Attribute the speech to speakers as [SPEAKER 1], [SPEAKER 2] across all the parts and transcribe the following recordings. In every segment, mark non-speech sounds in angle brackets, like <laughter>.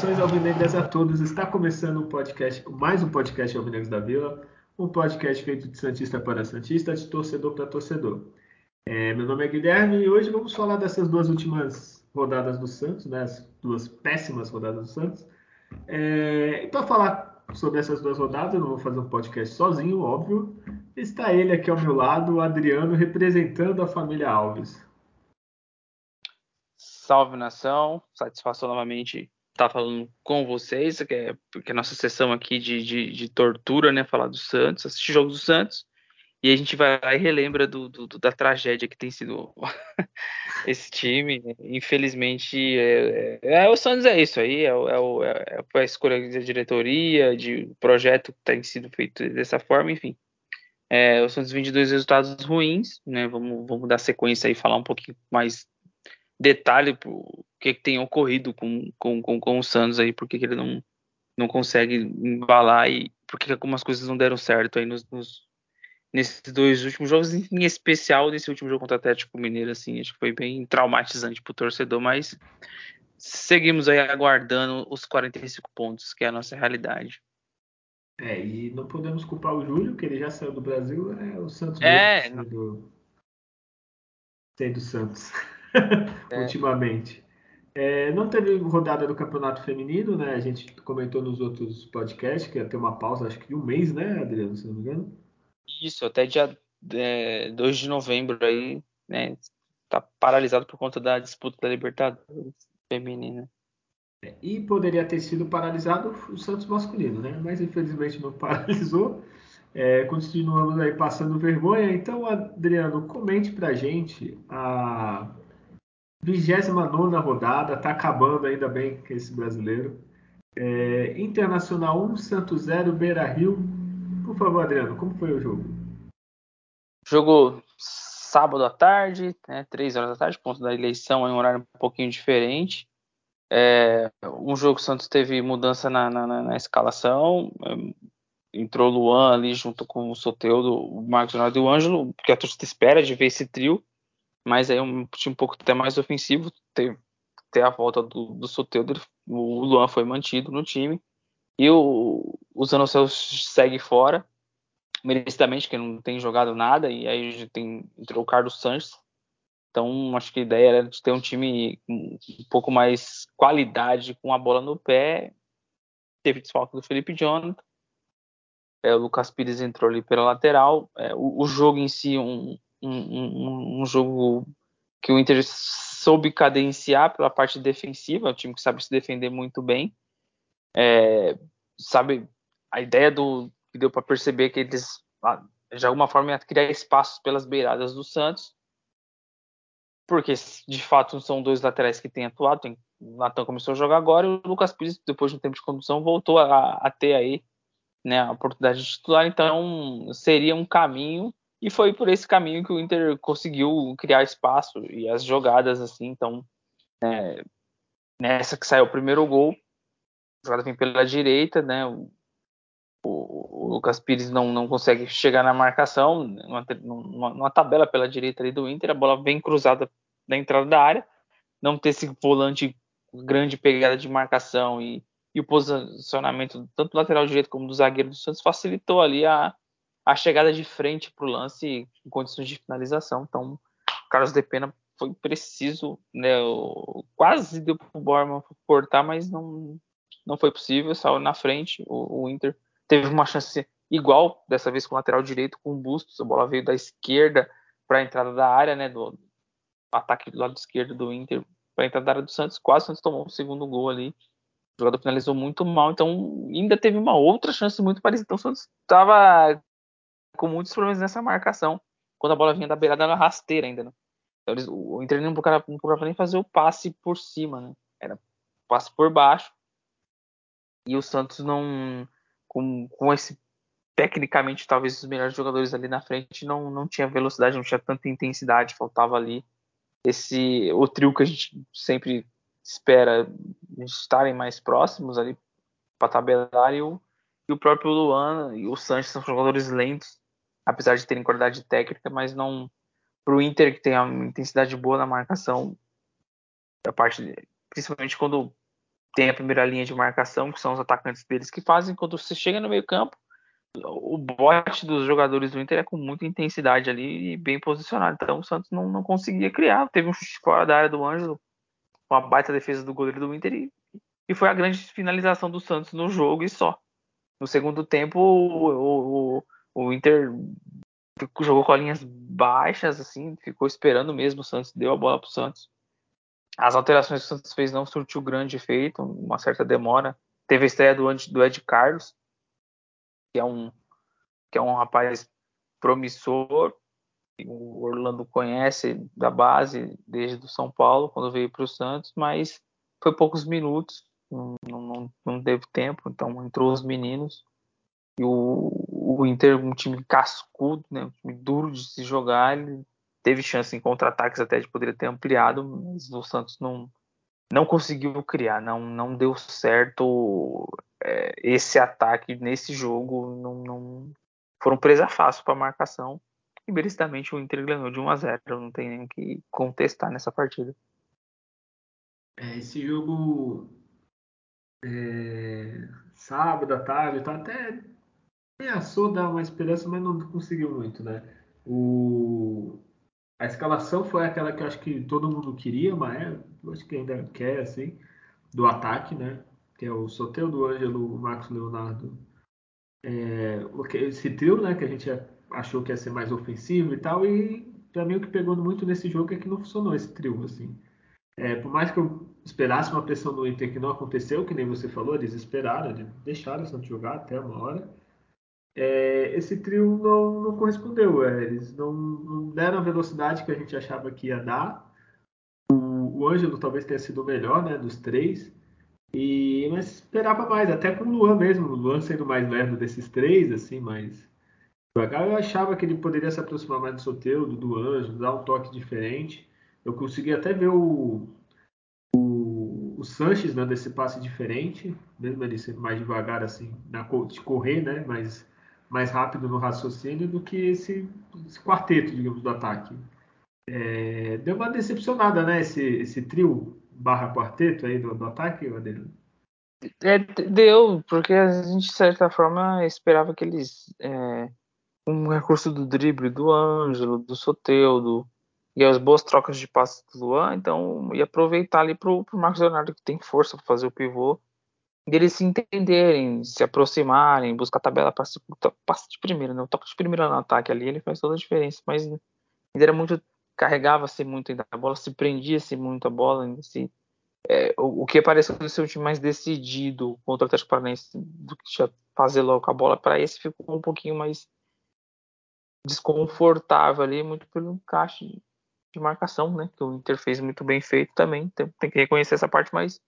[SPEAKER 1] Saudações alvinegras a todos. Está começando um podcast, mais um podcast Alvinegros da Vila, um podcast feito de santista para santista, de torcedor para torcedor. É, meu nome é Guilherme e hoje vamos falar dessas duas últimas rodadas do Santos, né, as duas péssimas rodadas do Santos. É, e para falar sobre essas duas rodadas, eu não vou fazer um podcast sozinho, óbvio. Está ele aqui ao meu lado, o Adriano, representando a família Alves.
[SPEAKER 2] Salve nação, satisfação novamente estar falando com vocês, que é, porque é a nossa sessão aqui de, de, de, tortura, né? Falar do Santos, assistir jogos do Santos, e a gente vai lá e relembra do, do, da tragédia que tem sido <laughs> esse time. Infelizmente, é, é, é, o Santos é isso aí, é, é, é a escolha da diretoria, de projeto que tem sido feito dessa forma, enfim. É, o Santos vem de dois resultados ruins, né? Vamos, vamos dar sequência aí, falar um pouquinho mais detalhe o que, que tem ocorrido com, com, com, com o Santos aí, porque que ele não, não consegue embalar e porque algumas coisas não deram certo aí nos, nos, nesses dois últimos jogos, em especial nesse último jogo contra o Atlético Mineiro, assim, acho que foi bem traumatizante para o torcedor, mas seguimos aí aguardando os 45 pontos, que é a nossa realidade.
[SPEAKER 1] É, e não podemos culpar o Júlio, que ele já saiu do Brasil, é o Santos
[SPEAKER 2] é,
[SPEAKER 1] do, do Santos. É. ultimamente. É, não teve rodada do campeonato feminino, né? A gente comentou nos outros podcasts que ia ter uma pausa, acho que de um mês, né, Adriano, se não me engano?
[SPEAKER 2] Isso, até dia é, 2 de novembro aí, né? Tá paralisado por conta da disputa da Libertadores feminina.
[SPEAKER 1] É, e poderia ter sido paralisado o Santos masculino, né? Mas infelizmente não <laughs> paralisou. É, continuamos aí passando vergonha. Então, Adriano, comente pra gente a 29 rodada, está acabando ainda bem esse brasileiro. É, Internacional 1, Santos 0, Beira Rio. Por favor, Adriano, como foi o jogo?
[SPEAKER 2] Jogo sábado à tarde, né, 3 horas da tarde, ponto da eleição, em um horário um pouquinho diferente. É, um jogo que o Santos teve mudança na, na, na escalação. É, entrou o Luan ali junto com o Soteudo, o Marcos Leonardo e o Ângelo, porque a torcida espera de ver esse trio mas aí é um time um pouco até mais ofensivo, ter, ter a volta do, do Soteldo, o Luan foi mantido no time, e o, o Zanocelo segue fora, merecidamente, que não tem jogado nada, e aí tem, entrou o Carlos Sanches, então acho que a ideia era de ter um time um pouco mais qualidade com a bola no pé, teve desfalque do Felipe Jonathan, é, o Lucas Pires entrou ali pela lateral, é, o, o jogo em si, um, um, um, jogo que o Inter soube cadenciar pela parte defensiva, é um time que sabe se defender muito bem. É, sabe, a ideia do que deu para perceber que eles, ah, de alguma forma, criar espaços pelas beiradas do Santos, porque de fato são dois laterais que têm atuado. Tem, o Natan começou a jogar agora e o Lucas Pires, depois de um tempo de condução, voltou a, a ter aí né, a oportunidade de titular. Então, seria um caminho e foi por esse caminho que o Inter conseguiu criar espaço e as jogadas assim. Então, é, nessa que saiu o primeiro gol, a jogada vem pela direita, né? O, o, o Lucas Pires não, não consegue chegar na marcação, numa, numa, numa, tabela pela direita ali do Inter, a bola vem cruzada na entrada da área, não ter esse volante grande pegada de marcação e, e o posicionamento tanto do lateral direito como do zagueiro do Santos facilitou ali a, a chegada de frente para o lance em condições de finalização. Então, Carlos de Pena foi preciso, né? Quase deu para o Borman cortar, mas não, não foi possível. Saiu na frente. O, o, Inter teve uma chance igual, dessa vez com o lateral direito, com o Bustos. A bola veio da esquerda para a entrada da área, né? Do, ataque do lado esquerdo do Inter para a entrada da área do Santos. Quase o Santos tomou o segundo gol ali. O jogador finalizou muito mal, então ainda teve uma outra chance muito parecida. Então o Santos estava com muitos problemas nessa marcação. Quando a bola vinha da beirada, era rasteira ainda, né? Então, eles, o Inter não procurava, não procurava nem fazer o passe por cima, né? Era passe por baixo. E o Santos não. Com, com esse. Tecnicamente, talvez os melhores jogadores ali na frente não, não tinha velocidade, não tinha tanta intensidade, faltava ali esse o trio que a gente sempre espera estarem mais próximos ali para tabelar e o, e o próprio Luan e o Sanches são jogadores lentos apesar de terem qualidade técnica, mas não para o Inter que tem uma intensidade boa na marcação, a parte principalmente quando tem a primeira linha de marcação, que são os atacantes deles que fazem. Quando você chega no meio campo, o bote dos jogadores do Inter é com muita intensidade ali e bem posicionado. Então o Santos não, não conseguia criar. Teve um chute fora da área do Ângelo, uma baita defesa do goleiro do Inter e, e foi a grande finalização do Santos no jogo e só. No segundo tempo, o, o, o Inter jogou com linhas baixas, assim, ficou esperando mesmo. O Santos deu a bola para Santos. As alterações que o Santos fez não surtiu grande efeito, uma certa demora. Teve a estreia do, do Ed Carlos, que é um, que é um rapaz promissor. O Orlando conhece da base desde o São Paulo, quando veio para o Santos, mas foi poucos minutos, não, não, não teve tempo, então entrou os meninos. E o, o Inter, um time cascudo, né, um time duro de se jogar, ele teve chance em contra-ataques até de poder ter ampliado, mas o Santos não, não conseguiu criar, não, não deu certo é, esse ataque nesse jogo, não, não foram presa fácil para a marcação e merecidamente o Inter ganhou de 1 a 0, não tem nem que contestar nessa partida.
[SPEAKER 1] É, esse jogo é, sábado à tarde, tá até ameaçou dar uma esperança, mas não conseguiu muito, né? O, a escalação foi aquela que eu acho que todo mundo queria, mas eu acho que ainda quer, assim, do ataque, né? Que é o Soteldo, Ângelo, o Marcos Leonardo. É, esse trio, né? Que a gente achou que ia ser mais ofensivo e tal, e para mim o que pegou muito nesse jogo é que não funcionou esse trio, assim. É, por mais que eu esperasse uma pressão do Inter que não aconteceu, que nem você falou, eles esperaram, eles deixaram o Santos jogar até uma hora é, esse trio não, não correspondeu. É, eles não, não, deram a velocidade que a gente achava que ia dar. O, o Ângelo talvez tenha sido o melhor né, dos três. E, mas esperava mais, até com o Luan mesmo. O Luan sendo mais leve desses três, assim, mas devagar eu achava que ele poderia se aproximar mais do Soteudo, do Ângelo, dar um toque diferente. Eu consegui até ver o, o Sanches dando esse passe diferente, mesmo ele sendo mais devagar assim, na de correr, né? Mas mais rápido no raciocínio do que esse, esse quarteto, digamos, do ataque. É, deu uma decepcionada, né? Esse, esse trio barra quarteto aí do, do ataque, Adriano?
[SPEAKER 2] É, deu, porque a gente, de certa forma, esperava que eles. É, um recurso do drible do Ângelo, do Soteudo, e as boas trocas de passes do Luan, então ia aproveitar ali pro, pro Marcos Leonardo, que tem força para fazer o pivô, deles se entenderem, se aproximarem, buscar a tabela passe, passe de primeira, né? O toque de primeira no ataque ali, ele faz toda a diferença, mas ele era muito carregava-se muito a bola, se prendia-se muito a bola, se, é, o, o, que pareceu ser o time mais decidido contra o Atlético Paranaense do que já fazer logo a bola, para esse ficou um pouquinho mais desconfortável ali, muito pelo encaixe de marcação, né, que o Inter fez muito bem feito também, tem, tem que reconhecer essa parte, mas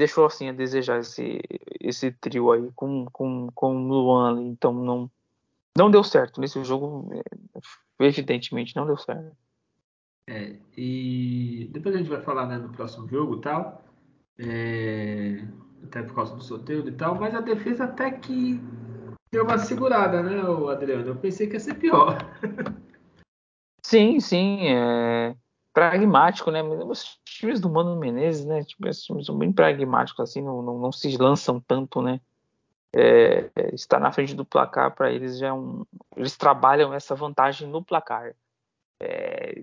[SPEAKER 2] deixou assim a desejar esse, esse trio aí com, com, com o Luan então não, não deu certo nesse jogo, é, evidentemente não deu certo.
[SPEAKER 1] É, e depois a gente vai falar né, no próximo jogo e tal, é, até por causa do sorteio e tal, mas a defesa até que deu uma segurada, né, Adriano? Eu pensei que ia ser pior.
[SPEAKER 2] sim, sim, é, pragmático, né? Os times do Mano Menezes, né? Tipo, esses times são bem pragmáticos, assim, não, não, não se lançam tanto, né? É, estar na frente do placar para eles já é um. Eles trabalham essa vantagem no placar. É,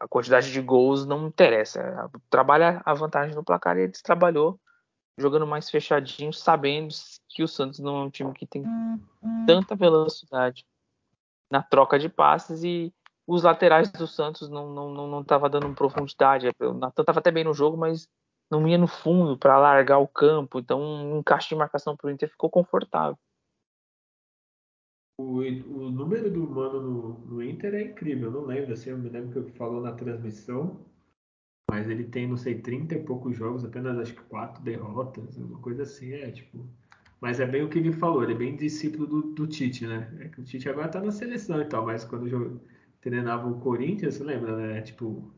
[SPEAKER 2] a quantidade de gols não interessa. Trabalha a vantagem no placar e eles trabalhou jogando mais fechadinho, sabendo que o Santos não é um time que tem tanta velocidade na troca de passes e os laterais do Santos não não não, não tava dando profundidade. O Natan estava até bem no jogo, mas não ia no fundo para alargar o campo. Então, um encaixe de marcação para o Inter ficou confortável.
[SPEAKER 1] O, o número do Mano no, no, Inter é incrível. Eu não lembro, assim, eu me lembro que falou na transmissão, mas ele tem, não sei, 30 e poucos jogos, apenas acho que quatro derrotas, uma coisa assim, é tipo. Mas é bem o que ele falou, ele é bem discípulo do, do Tite, né? É que o Tite agora tá na seleção e tal, mas quando treinava o Corinthians, você lembra, né? Tipo,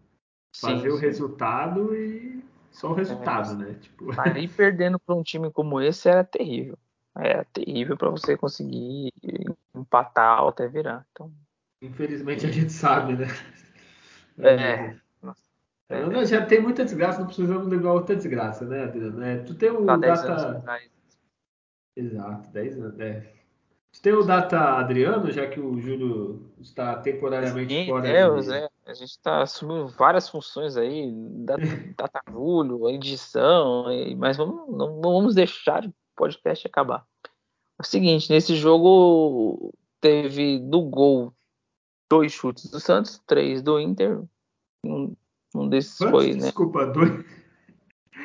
[SPEAKER 1] fazer sim, o resultado e só o resultado, é, né? Tipo...
[SPEAKER 2] Aí <laughs> perdendo para um time como esse era terrível. Era terrível para você conseguir empatar ou até virar. Então...
[SPEAKER 1] Infelizmente a gente sabe, né?
[SPEAKER 2] É.
[SPEAKER 1] É, já tem muita desgraça, não precisamos levar outra desgraça, né, Adriano? É, tu tem o
[SPEAKER 2] tá
[SPEAKER 1] data. Exato, 10 anos. É. Tu tem o data Adriano, já que o Júlio está temporariamente Sim, fora.
[SPEAKER 2] É, de... é, a gente está assumindo várias funções aí, <laughs> data, data Júlio, edição, mas vamos, não, vamos deixar o podcast acabar. É o seguinte, nesse jogo teve do gol dois chutes do Santos, três do Inter, um, um desses Quantos? foi,
[SPEAKER 1] né? Desculpa, dois.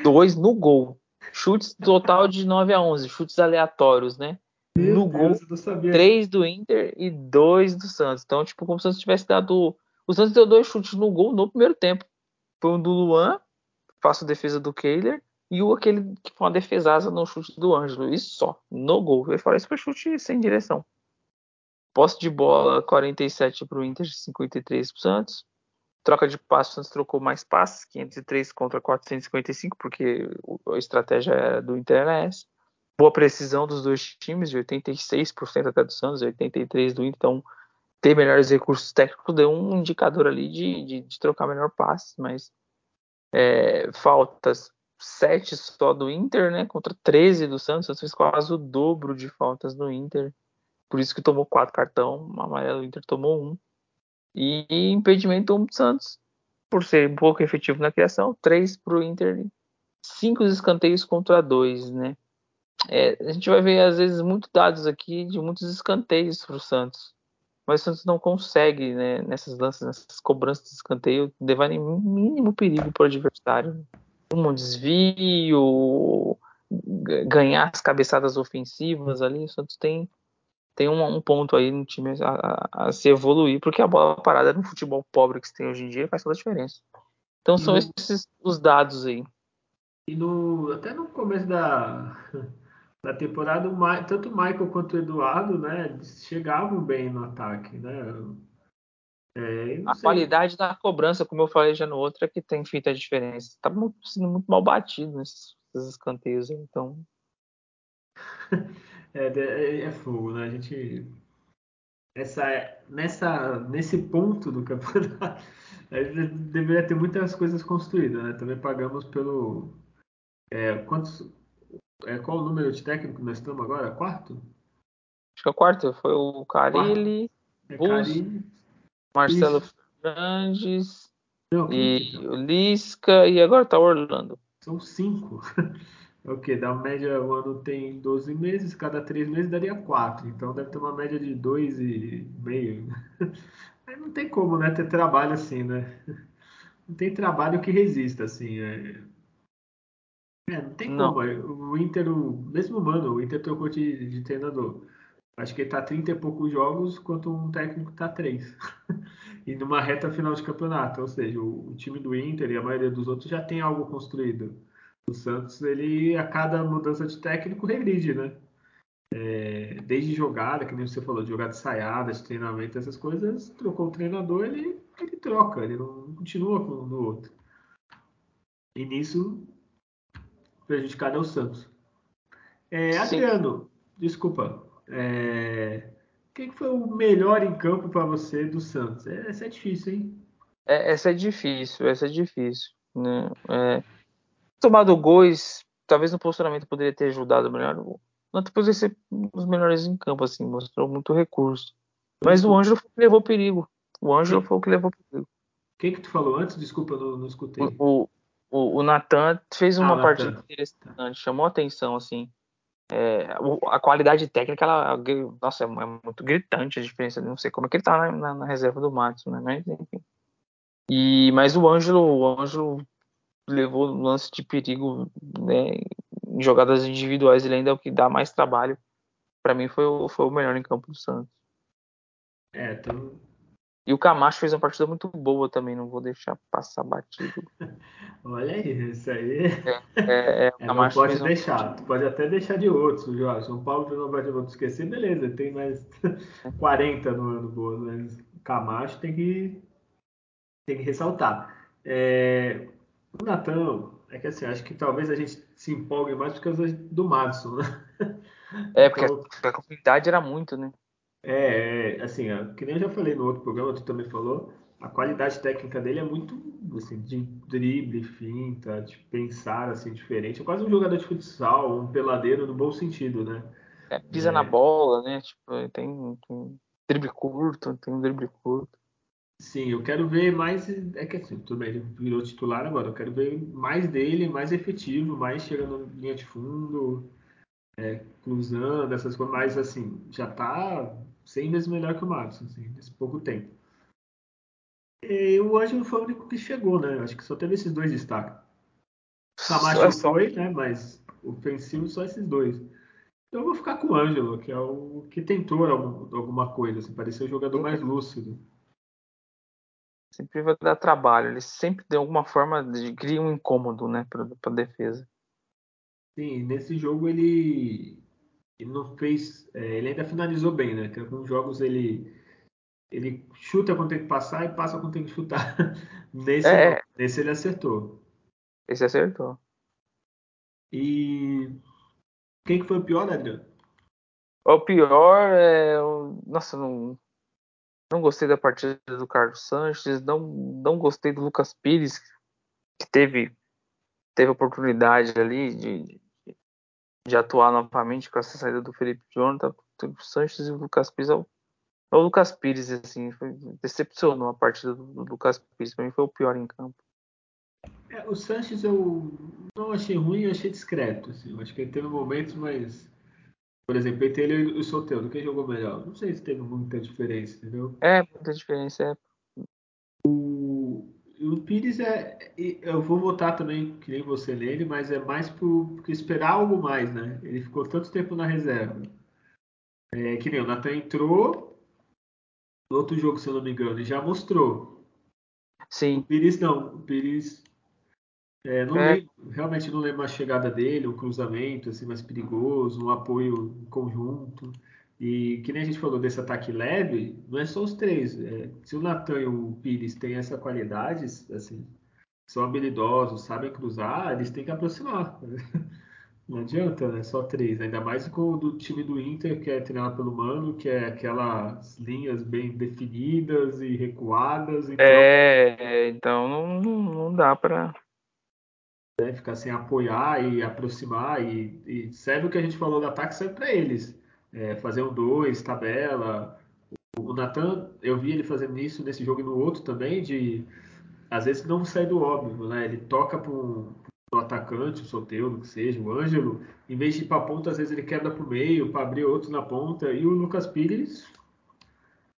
[SPEAKER 2] Dois no gol. Chutes total de 9 a 11, chutes aleatórios, né?
[SPEAKER 1] Meu
[SPEAKER 2] no
[SPEAKER 1] Deus,
[SPEAKER 2] gol, três do Inter e dois do Santos. Então, tipo, como se o Santos tivesse dado. O Santos deu dois chutes no gol no primeiro tempo. Foi um do Luan, faço defesa do Kehler, e o aquele que foi uma defesaça no chute do Ângelo. Isso só, no gol. Eu falei, isso foi chute sem direção. Posse de bola 47 para o Inter, 53 para o Santos. Troca de passos, o Santos trocou mais passes, 503 contra 455, porque a estratégia era do Inter era essa. Boa precisão dos dois times, de 86% até do Santos, 83% do Inter. Então, ter melhores recursos técnicos deu um indicador ali de, de, de trocar melhor passes, mas é, faltas 7 só do Inter, né? Contra 13 do Santos. O Santos fez quase o dobro de faltas do Inter. Por isso que tomou quatro cartão amarelo, o Inter tomou um. E impedimento um Santos, por ser pouco efetivo na criação, três para o Inter, cinco escanteios contra dois, né? É, a gente vai ver às vezes muitos dados aqui de muitos escanteios para o Santos, mas o Santos não consegue, né, nessas lanças, nessas cobranças de escanteio, levar nem mínimo perigo para o adversário. Um desvio, ganhar as cabeçadas ofensivas ali, o Santos tem tem um, um, ponto aí no time a, a, a, se evoluir, porque a bola parada no futebol pobre que se tem hoje em dia faz toda a diferença. Então são no, esses os dados aí.
[SPEAKER 1] E no, até no começo da, da temporada, tanto o Michael quanto o Eduardo né, chegavam bem no ataque. Né?
[SPEAKER 2] É, a sei. qualidade da cobrança, como eu falei já no outro, é que tem feito a diferença. Está sendo muito mal batido nesses, nesses escanteios. Então. <laughs>
[SPEAKER 1] É, é, é, fogo, né? A gente. Essa, nessa, nesse ponto do campeonato, <laughs> a gente deveria ter muitas coisas construídas, né? Também pagamos pelo. É, quantos, é, qual o número de técnico nós estamos agora? Quarto?
[SPEAKER 2] Acho que é o quarto. Foi o Carilli, é, Carilli Marcelo Isso. Fernandes Não, e então? o Lisca e agora tá Orlando.
[SPEAKER 1] São cinco. É o que? Da média, o ano tem 12 meses, cada 3 meses daria 4. Então deve ter uma média de 2,5. <laughs> Aí não tem como, né? Ter trabalho assim, né? <laughs> Não tem trabalho que resista, assim. É, é não tem não. como. É, o Inter, o mesmo mano, o Inter trocou de, de treinador. Acho que ele tá 30 e poucos jogos, enquanto um técnico tá 3. <laughs> e numa reta final de campeonato. Ou seja, o, o time do Inter e a maioria dos outros já tem algo construído o Santos, ele a cada mudança de técnico regride, né? É, desde jogada, que nem você falou, de jogada ensaiada, de treinamento, essas coisas, trocou o treinador, ele, ele troca, ele não continua com o outro. E nisso, prejudicado é o Santos. É, Adriano, desculpa. É, quem foi o melhor em campo para você do Santos? É, essa é difícil, hein?
[SPEAKER 2] É, essa é difícil, essa é difícil. Né? É, tomado gols, talvez no posicionamento poderia ter ajudado melhor. Não depois de ser um dos melhores em campo, assim, mostrou muito recurso. Mas o Ângelo foi o que levou perigo. O Ângelo foi o que levou perigo.
[SPEAKER 1] Quem que tu falou antes? Desculpa, não, não escutei.
[SPEAKER 2] O, o, o Natan fez uma ah, partida Nathan. interessante, chamou atenção, assim. É, a qualidade técnica, ela, nossa, é, é muito gritante a diferença. Não sei como é que ele tá na, na, na reserva do Matos, né? Mas, enfim. E, mas o Ângelo, o Ângelo levou lance de perigo né, em jogadas individuais, ele ainda é o que dá mais trabalho. Para mim foi o, foi o melhor em campo do Santos.
[SPEAKER 1] É, tô...
[SPEAKER 2] E o Camacho fez uma partida muito boa também, não vou deixar passar batido. <laughs>
[SPEAKER 1] Olha aí, isso aí.
[SPEAKER 2] É, é, é,
[SPEAKER 1] é não pode deixar, um... tu pode até deixar de outros, Jorge. São Paulo não vai te esquecer, beleza, tem mais <laughs> 40 no ano boa, mas o Camacho tem que, tem que ressaltar. É, o Natan, é que assim, acho que talvez a gente se empolgue mais por causa do Madison, né?
[SPEAKER 2] É, porque então, a, a comunidade era muito, né?
[SPEAKER 1] É, é assim, que nem eu já falei no outro programa, tu também falou, a qualidade técnica dele é muito, assim, de drible, finta, de pensar assim diferente. É quase um jogador de futsal, um peladeiro no bom sentido, né?
[SPEAKER 2] É, pisa é... na bola, né? Tipo, tem, tem drible curto, tem um drible curto.
[SPEAKER 1] Sim, eu quero ver mais. É que assim, tudo bem, ele virou titular agora. Eu quero ver mais dele, mais efetivo, mais chegando linha de fundo, é, cruzando, essas coisas. Mas assim, já tá 100 vezes melhor que o Marcos, assim, nesse pouco tempo. E o Ângelo foi o único que chegou, né? Acho que só teve esses dois destaques. Camacho só... foi, né? Mas ofensivo só esses dois. Então eu vou ficar com o Ângelo, que é o que tentou alguma coisa, assim, parecia o jogador mais lúcido.
[SPEAKER 2] Sempre vai dar trabalho, ele sempre de alguma forma de, cria um incômodo, né, para a defesa.
[SPEAKER 1] Sim, nesse jogo ele, ele não fez, é, ele ainda finalizou bem, né? Que alguns jogos ele ele chuta quando tem que passar e passa quando tem que chutar. <laughs> nesse, é, nesse ele acertou.
[SPEAKER 2] Esse acertou.
[SPEAKER 1] E quem que foi o pior, Adriano?
[SPEAKER 2] O pior é. Nossa, não, não gostei da partida do Carlos Sanches, não, não gostei do Lucas Pires, que teve, teve oportunidade ali de, de, atuar novamente com essa saída do Felipe Jonathan. O Sanches e o Lucas Pires. É o, é o Lucas Pires, assim, foi, decepcionou a partida do, do Lucas Pires. Para mim foi o pior em campo.
[SPEAKER 1] É, o Sanches eu não achei ruim, eu achei discreto. Assim. Eu acho que ele teve momentos, mas por exemplo, entre ele e o Soteldo, quem jogou melhor? Não sei se teve muita diferença, entendeu?
[SPEAKER 2] É, muita diferença, é.
[SPEAKER 1] O, Pires é. Eu vou votar também, que nem você nele, mas é mais por, porque esperar algo mais, né? Ele ficou tanto tempo na reserva. É, que nem o Natan entrou. No outro jogo, se eu não me engano, ele já mostrou.
[SPEAKER 2] Sim.
[SPEAKER 1] O Pires não. O Pires é, não é. Lembro, realmente não lembro a chegada dele, um cruzamento assim, mais perigoso, um apoio em conjunto. E que nem a gente falou desse ataque leve, não é só os três. É, se o Natan e o Pires têm essa qualidade, assim, são habilidosos, sabem cruzar, eles têm que aproximar. <laughs> Não adianta, né? Só três. Ainda mais com o do time do Inter, que é treinado pelo Mano, que é aquelas linhas bem definidas e recuadas.
[SPEAKER 2] Então... É, então não, não dá para
[SPEAKER 1] né? Ficar sem apoiar e aproximar. E, e serve o que a gente falou do ataque, serve para eles. É, fazer um dois, tabela. O, Natan, eu vi ele fazendo isso nesse jogo e no outro também, de às vezes não sai do óbvio, né? Ele toca para o atacante, o Soteldo, que seja, o Ângelo, em vez de ir para a ponta, às vezes ele quebra para o meio, para abrir outro na ponta. E o Lucas Pires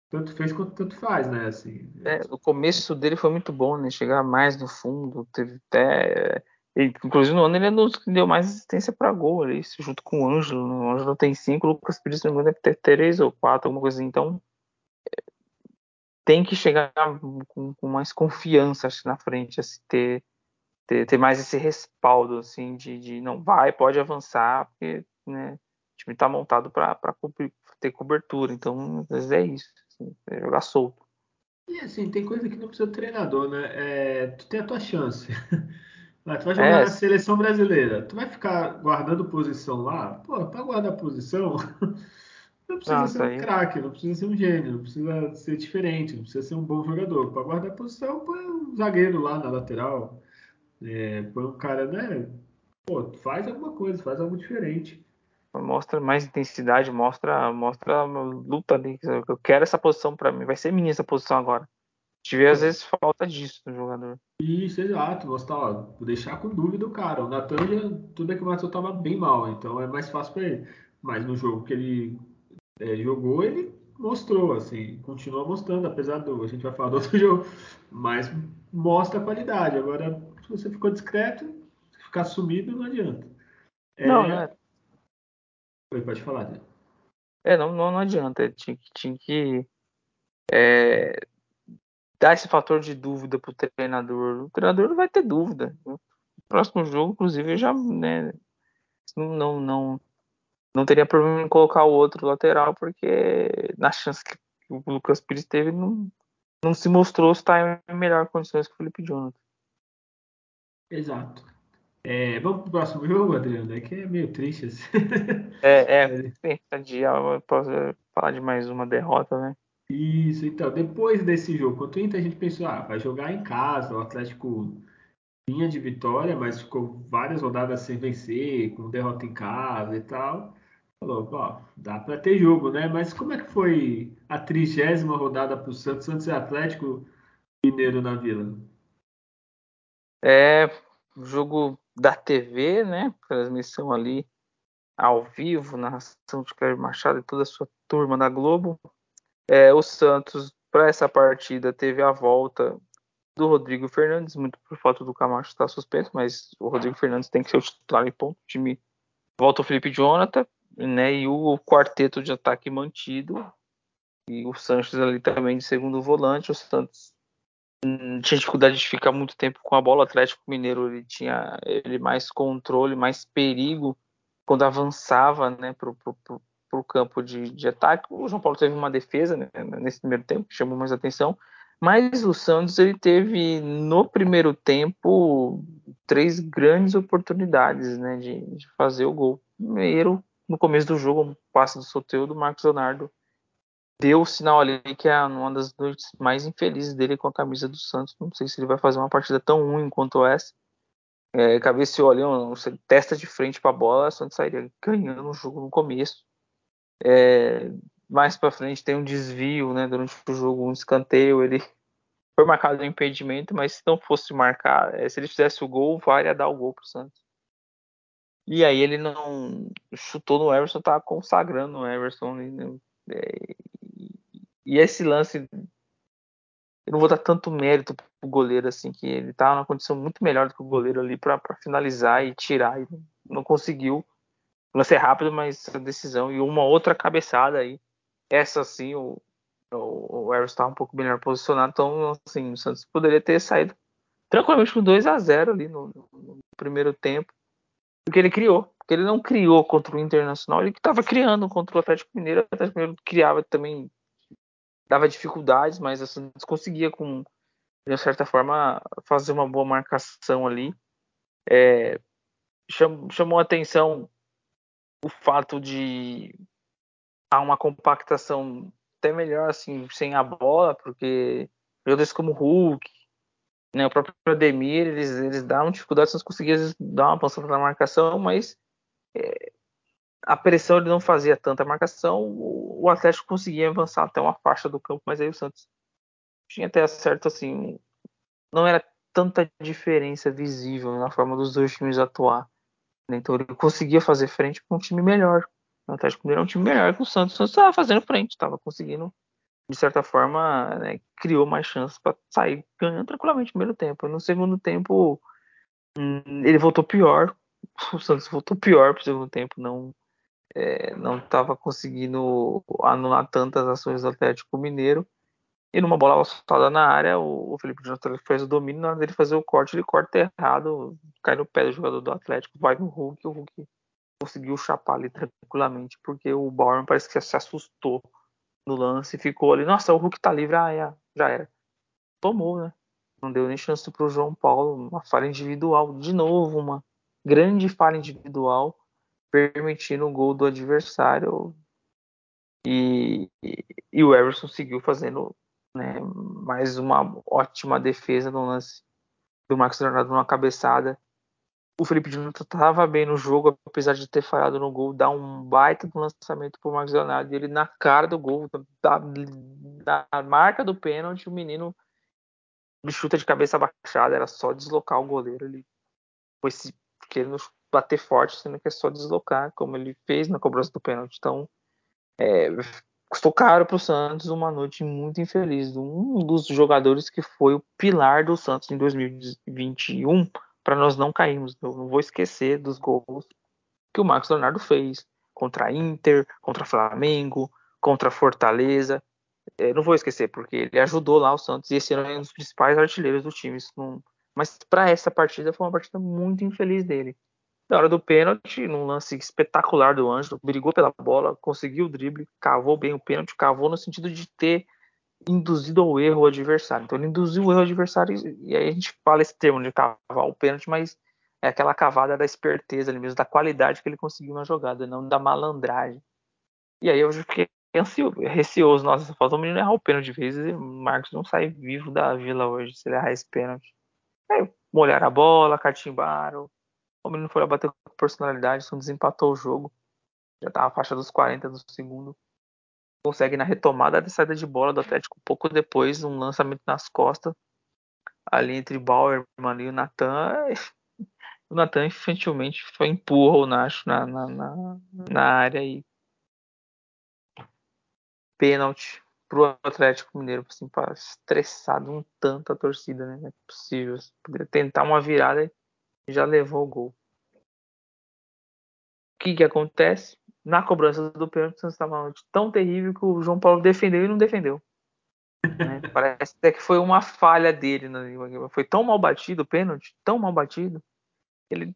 [SPEAKER 1] tanto fez quanto tanto faz, né? Assim,
[SPEAKER 2] é, o começo dele foi muito bom, né? Chegar mais no fundo, teve até inclusive no ano ele é nos que deu mais assistência para gol ali, junto com o Ângelo. O Ângelo tem cinco, o Lucas Pires não deve ter três ou quatro, alguma coisa assim. Então tem que chegar com, com mais confiança acho, na frente, assim, ter, ter, ter, mais esse respaldo assim, de, de não vai, pode avançar, porque né, o time está montado para ter cobertura. Então, às vezes é isso, assim, é jogar solto.
[SPEAKER 1] E assim, tem coisa que não precisa do treinador, né? É, tu tem a tua chance. <laughs> Tu vai jogar é. na seleção brasileira. Tu vai ficar guardando posição lá? Pô, pra guardar posição, <laughs> não precisa Nossa, ser um craque, não precisa ser um gênio, não precisa ser diferente, não precisa ser um bom jogador. Para guardar posição, põe um zagueiro lá na lateral. É, põe um cara, né? Pô, faz alguma coisa, faz algo diferente.
[SPEAKER 2] Mostra mais intensidade, mostra, mostra luta ali. Eu quero essa posição para mim. Vai ser minha essa posição agora. Tive às vezes falta disso no jogador.
[SPEAKER 1] Isso, exato. Mostrar, ó, deixar com dúvida o cara. O Natan já, tudo bem que o Matheus estava bem mal, então é mais fácil para ele. Mas no jogo que ele é, jogou, ele mostrou, assim, continua mostrando, apesar do. A gente vai falar do outro <laughs> jogo, mas mostra a qualidade. Agora, se você ficou discreto, ficar sumido, não adianta.
[SPEAKER 2] É... Não, né?
[SPEAKER 1] Oi, pode falar, né?
[SPEAKER 2] É, não, não, não adianta. Tinha, tinha que. É, dar esse fator de dúvida pro treinador. O treinador não vai ter dúvida. No próximo jogo, inclusive, eu já né, não, não, não teria problema em colocar o outro lateral, porque na chance que o Lucas Pires teve, não, não se mostrou estar em melhor condições que o Felipe Jonathan.
[SPEAKER 1] Exato. É, vamos pro próximo jogo, Adriano? É que é meio triste assim.
[SPEAKER 2] É, é. <laughs> Dia, posso falar de mais uma derrota, né?
[SPEAKER 1] Isso, então, depois desse jogo contra o Inter, a gente pensou, ah, vai jogar em casa, o Atlético vinha de vitória, mas ficou várias rodadas sem vencer, com derrota em casa e tal. Falou, ó, dá para ter jogo, né? Mas como é que foi a trigésima rodada para o Santos, Santos e Atlético Mineiro na Vila?
[SPEAKER 2] É, jogo da TV, né? Transmissão ali ao vivo, narração de Cléber Machado e toda a sua turma da Globo. É, o Santos, para essa partida, teve a volta do Rodrigo Fernandes, muito por falta do Camacho estar suspenso, mas o Rodrigo Fernandes tem que ser o titular em ponto. O time volta o Felipe Jonathan, né? E o quarteto de ataque mantido. E o Sanches ali também de segundo volante. O Santos hum, tinha dificuldade de ficar muito tempo com a bola. O Atlético Mineiro ele tinha ele mais controle, mais perigo quando avançava né, para o campo de, de, ataque. O João Paulo teve uma defesa né, nesse primeiro tempo que chamou mais atenção. Mas o Santos ele teve no primeiro tempo três grandes oportunidades né, de, de fazer o gol. Primeiro, no começo do jogo, um passe do Soteudo, o Marcos Leonardo deu o sinal ali que é uma das noites mais infelizes dele com a camisa do Santos. Não sei se ele vai fazer uma partida tão ruim quanto essa. É, cabeceou ali, um, testa de frente para a bola, o Santos sairia ganhando o jogo no começo. É, mais para frente tem um desvio, né, durante o jogo, um escanteio, ele <laughs> foi marcado um impedimento, mas se não fosse marcar, é, se ele fizesse o gol, valia dar o gol pro Santos. E aí ele não chutou no Everson, tava consagrando o Everson. Né? É, e esse lance, eu não vou dar tanto mérito pro goleiro assim, que ele tava numa condição muito melhor do que o goleiro ali para finalizar e tirar, e não conseguiu. O lance é rápido, mas a decisão e uma outra cabeçada aí, essa sim, o, o, o estava um pouco melhor posicionado, então assim, o Santos poderia ter saído tranquilamente com 2 a 0 ali no, no primeiro tempo porque ele criou. Porque ele não criou contra o Internacional, ele estava criando contra o Atlético Mineiro. O Atlético Mineiro criava também, dava dificuldades, mas assim, conseguia, com, de certa forma, fazer uma boa marcação ali. É, chamou, chamou atenção o fato de há uma compactação até melhor assim sem a bola, porque jogadores como Hulk, né, o próprio Ademir, eles, eles davam dificuldade se conseguiam dar uma passada na marcação, mas é, a pressão ele não fazia tanta marcação, o, o, Atlético conseguia avançar até uma faixa do campo, mas aí o Santos tinha até certo assim, não era tanta diferença visível na forma dos dois times atuar. Né? Então ele conseguia fazer frente com um time melhor. O Atlético Mineiro é um time melhor que o Santos. O Santos estava fazendo frente, estava conseguindo de certa forma, né, criou mais chances para sair ganhando tranquilamente no primeiro tempo. No segundo tempo, hum, ele voltou pior. O Santos voltou pior para o segundo tempo, não é, não estava conseguindo anular tantas ações do Atlético Mineiro. E numa bola soltada na área, o, Felipe Jonathan fez o domínio, na hora dele fazer o corte, ele corta errado, cai no pé do jogador do Atlético, vai no Hulk, o Hulk conseguiu chapar ali tranquilamente, porque o Bauerman parece que se assustou no lance, ficou ali, nossa, o Hulk tá livre, ah, é, já era. Tomou, né? Não deu nem chance pro João Paulo, uma falha individual, de novo, uma grande falha individual, permitindo o gol do adversário. E, e, e o Everson seguiu fazendo né, mais uma ótima defesa no lance do Max Leonardo numa cabeçada o Felipe Jonathan estava bem no jogo, apesar de ter falhado no gol, dá um baita do lançamento pro Marcos Leonardo, ele na cara do gol, da, da marca do pênalti, o menino chuta de cabeça baixada, era só deslocar o goleiro, ele foi se querendo bater forte, sendo que é só deslocar, como ele fez na cobrança do pênalti. Então, é, custou caro para o Santos uma noite muito infeliz. Um dos jogadores que foi o pilar do Santos em 2021 para nós não cairmos. Eu não vou esquecer dos gols que o Marcos Leonardo fez contra a Inter, contra Flamengo, contra Fortaleza. Eu não vou esquecer, porque ele ajudou lá o Santos e esse ano é um dos principais artilheiros do time. Não... Mas para essa partida foi uma partida muito infeliz dele. Na hora do pênalti, num lance espetacular do Ângelo, brigou pela bola, conseguiu o drible, cavou bem o pênalti, cavou no sentido de ter induzido ao erro o adversário. Então ele induziu o erro ao adversário e aí a gente fala esse termo de cavar o pênalti, mas é aquela cavada da esperteza ali mesmo, da qualidade que ele conseguiu na jogada, não da malandragem. E aí eu fiquei receoso. Nossa, falta o menino errar o pênalti de vez e o Marcos não sai vivo da vila hoje se ele errar esse pênalti. Aí molharam a bola, catimbaram. O menino foi lá bater com personalidade, só desempatou o jogo. Já tava a faixa dos 40 do segundo. Consegue na retomada da saída de bola do Atlético, pouco depois, um lançamento nas costas. Ali entre Bauer e o Natan. <laughs> O Natan infantilmente foi empurra o Nacho na, na, na, na área e pênalti pro Atlético Mineiro, assim, para estressado um tanto a torcida, né? Não é possível. Poderia tentar uma virada e já levou o gol. O que que acontece? Na cobrança do pênalti, o Santos estava tão terrível que o João Paulo defendeu e não defendeu. Né? <laughs> Parece até que foi uma falha dele. Né? Foi tão mal batido o pênalti, tão mal batido, ele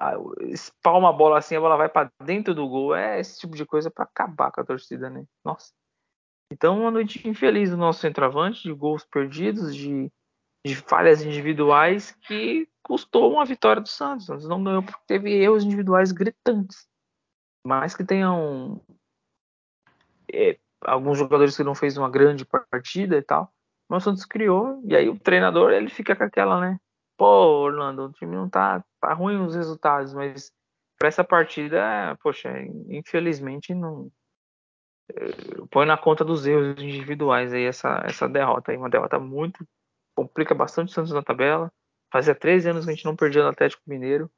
[SPEAKER 2] ah, espalma a bola assim, a bola vai para dentro do gol. É esse tipo de coisa para acabar com a torcida, né? Nossa. Então, uma noite infeliz do nosso centroavante, de gols perdidos, de, de falhas individuais que custou uma vitória do Santos. Santos não ganhou porque teve erros individuais gritantes. Mais que tenham é, alguns jogadores que não fez uma grande partida e tal. Mas o Santos criou, e aí o treinador ele fica com aquela, né? Pô, Orlando, o time não tá, tá ruim os resultados, mas para essa partida, poxa, infelizmente não eh, põe na conta dos erros individuais aí essa, essa derrota aí, uma derrota muito complica bastante o Santos na tabela. Fazia 13 anos que a gente não perdia no Atlético Mineiro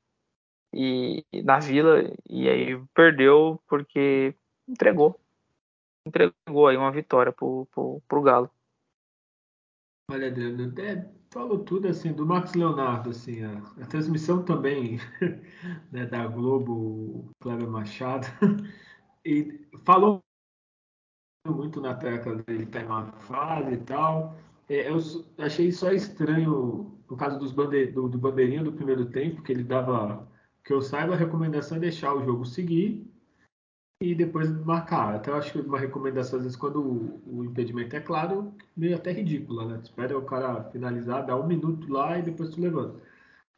[SPEAKER 2] e, na Vila e aí perdeu porque entregou. Entregou aí uma vitória pro, pro, pro Galo.
[SPEAKER 1] Olha, Adriano, até falou tudo assim do Marcos Leonardo, assim, a, a transmissão também <laughs> né, da Globo, Cleber Machado, <laughs> e falou muito na tecla dele estar em uma fase e tal. É, eu achei só estranho no caso dos bande, do, do bandeirinha do primeiro tempo, que ele dava, que eu saiba, a recomendação é deixar o jogo seguir e depois marcar. Até eu acho que uma recomendação, às vezes, quando o, o impedimento é claro, meio até ridícula, né? Tu espera o cara finalizar, dá um minuto lá e depois tu levanta.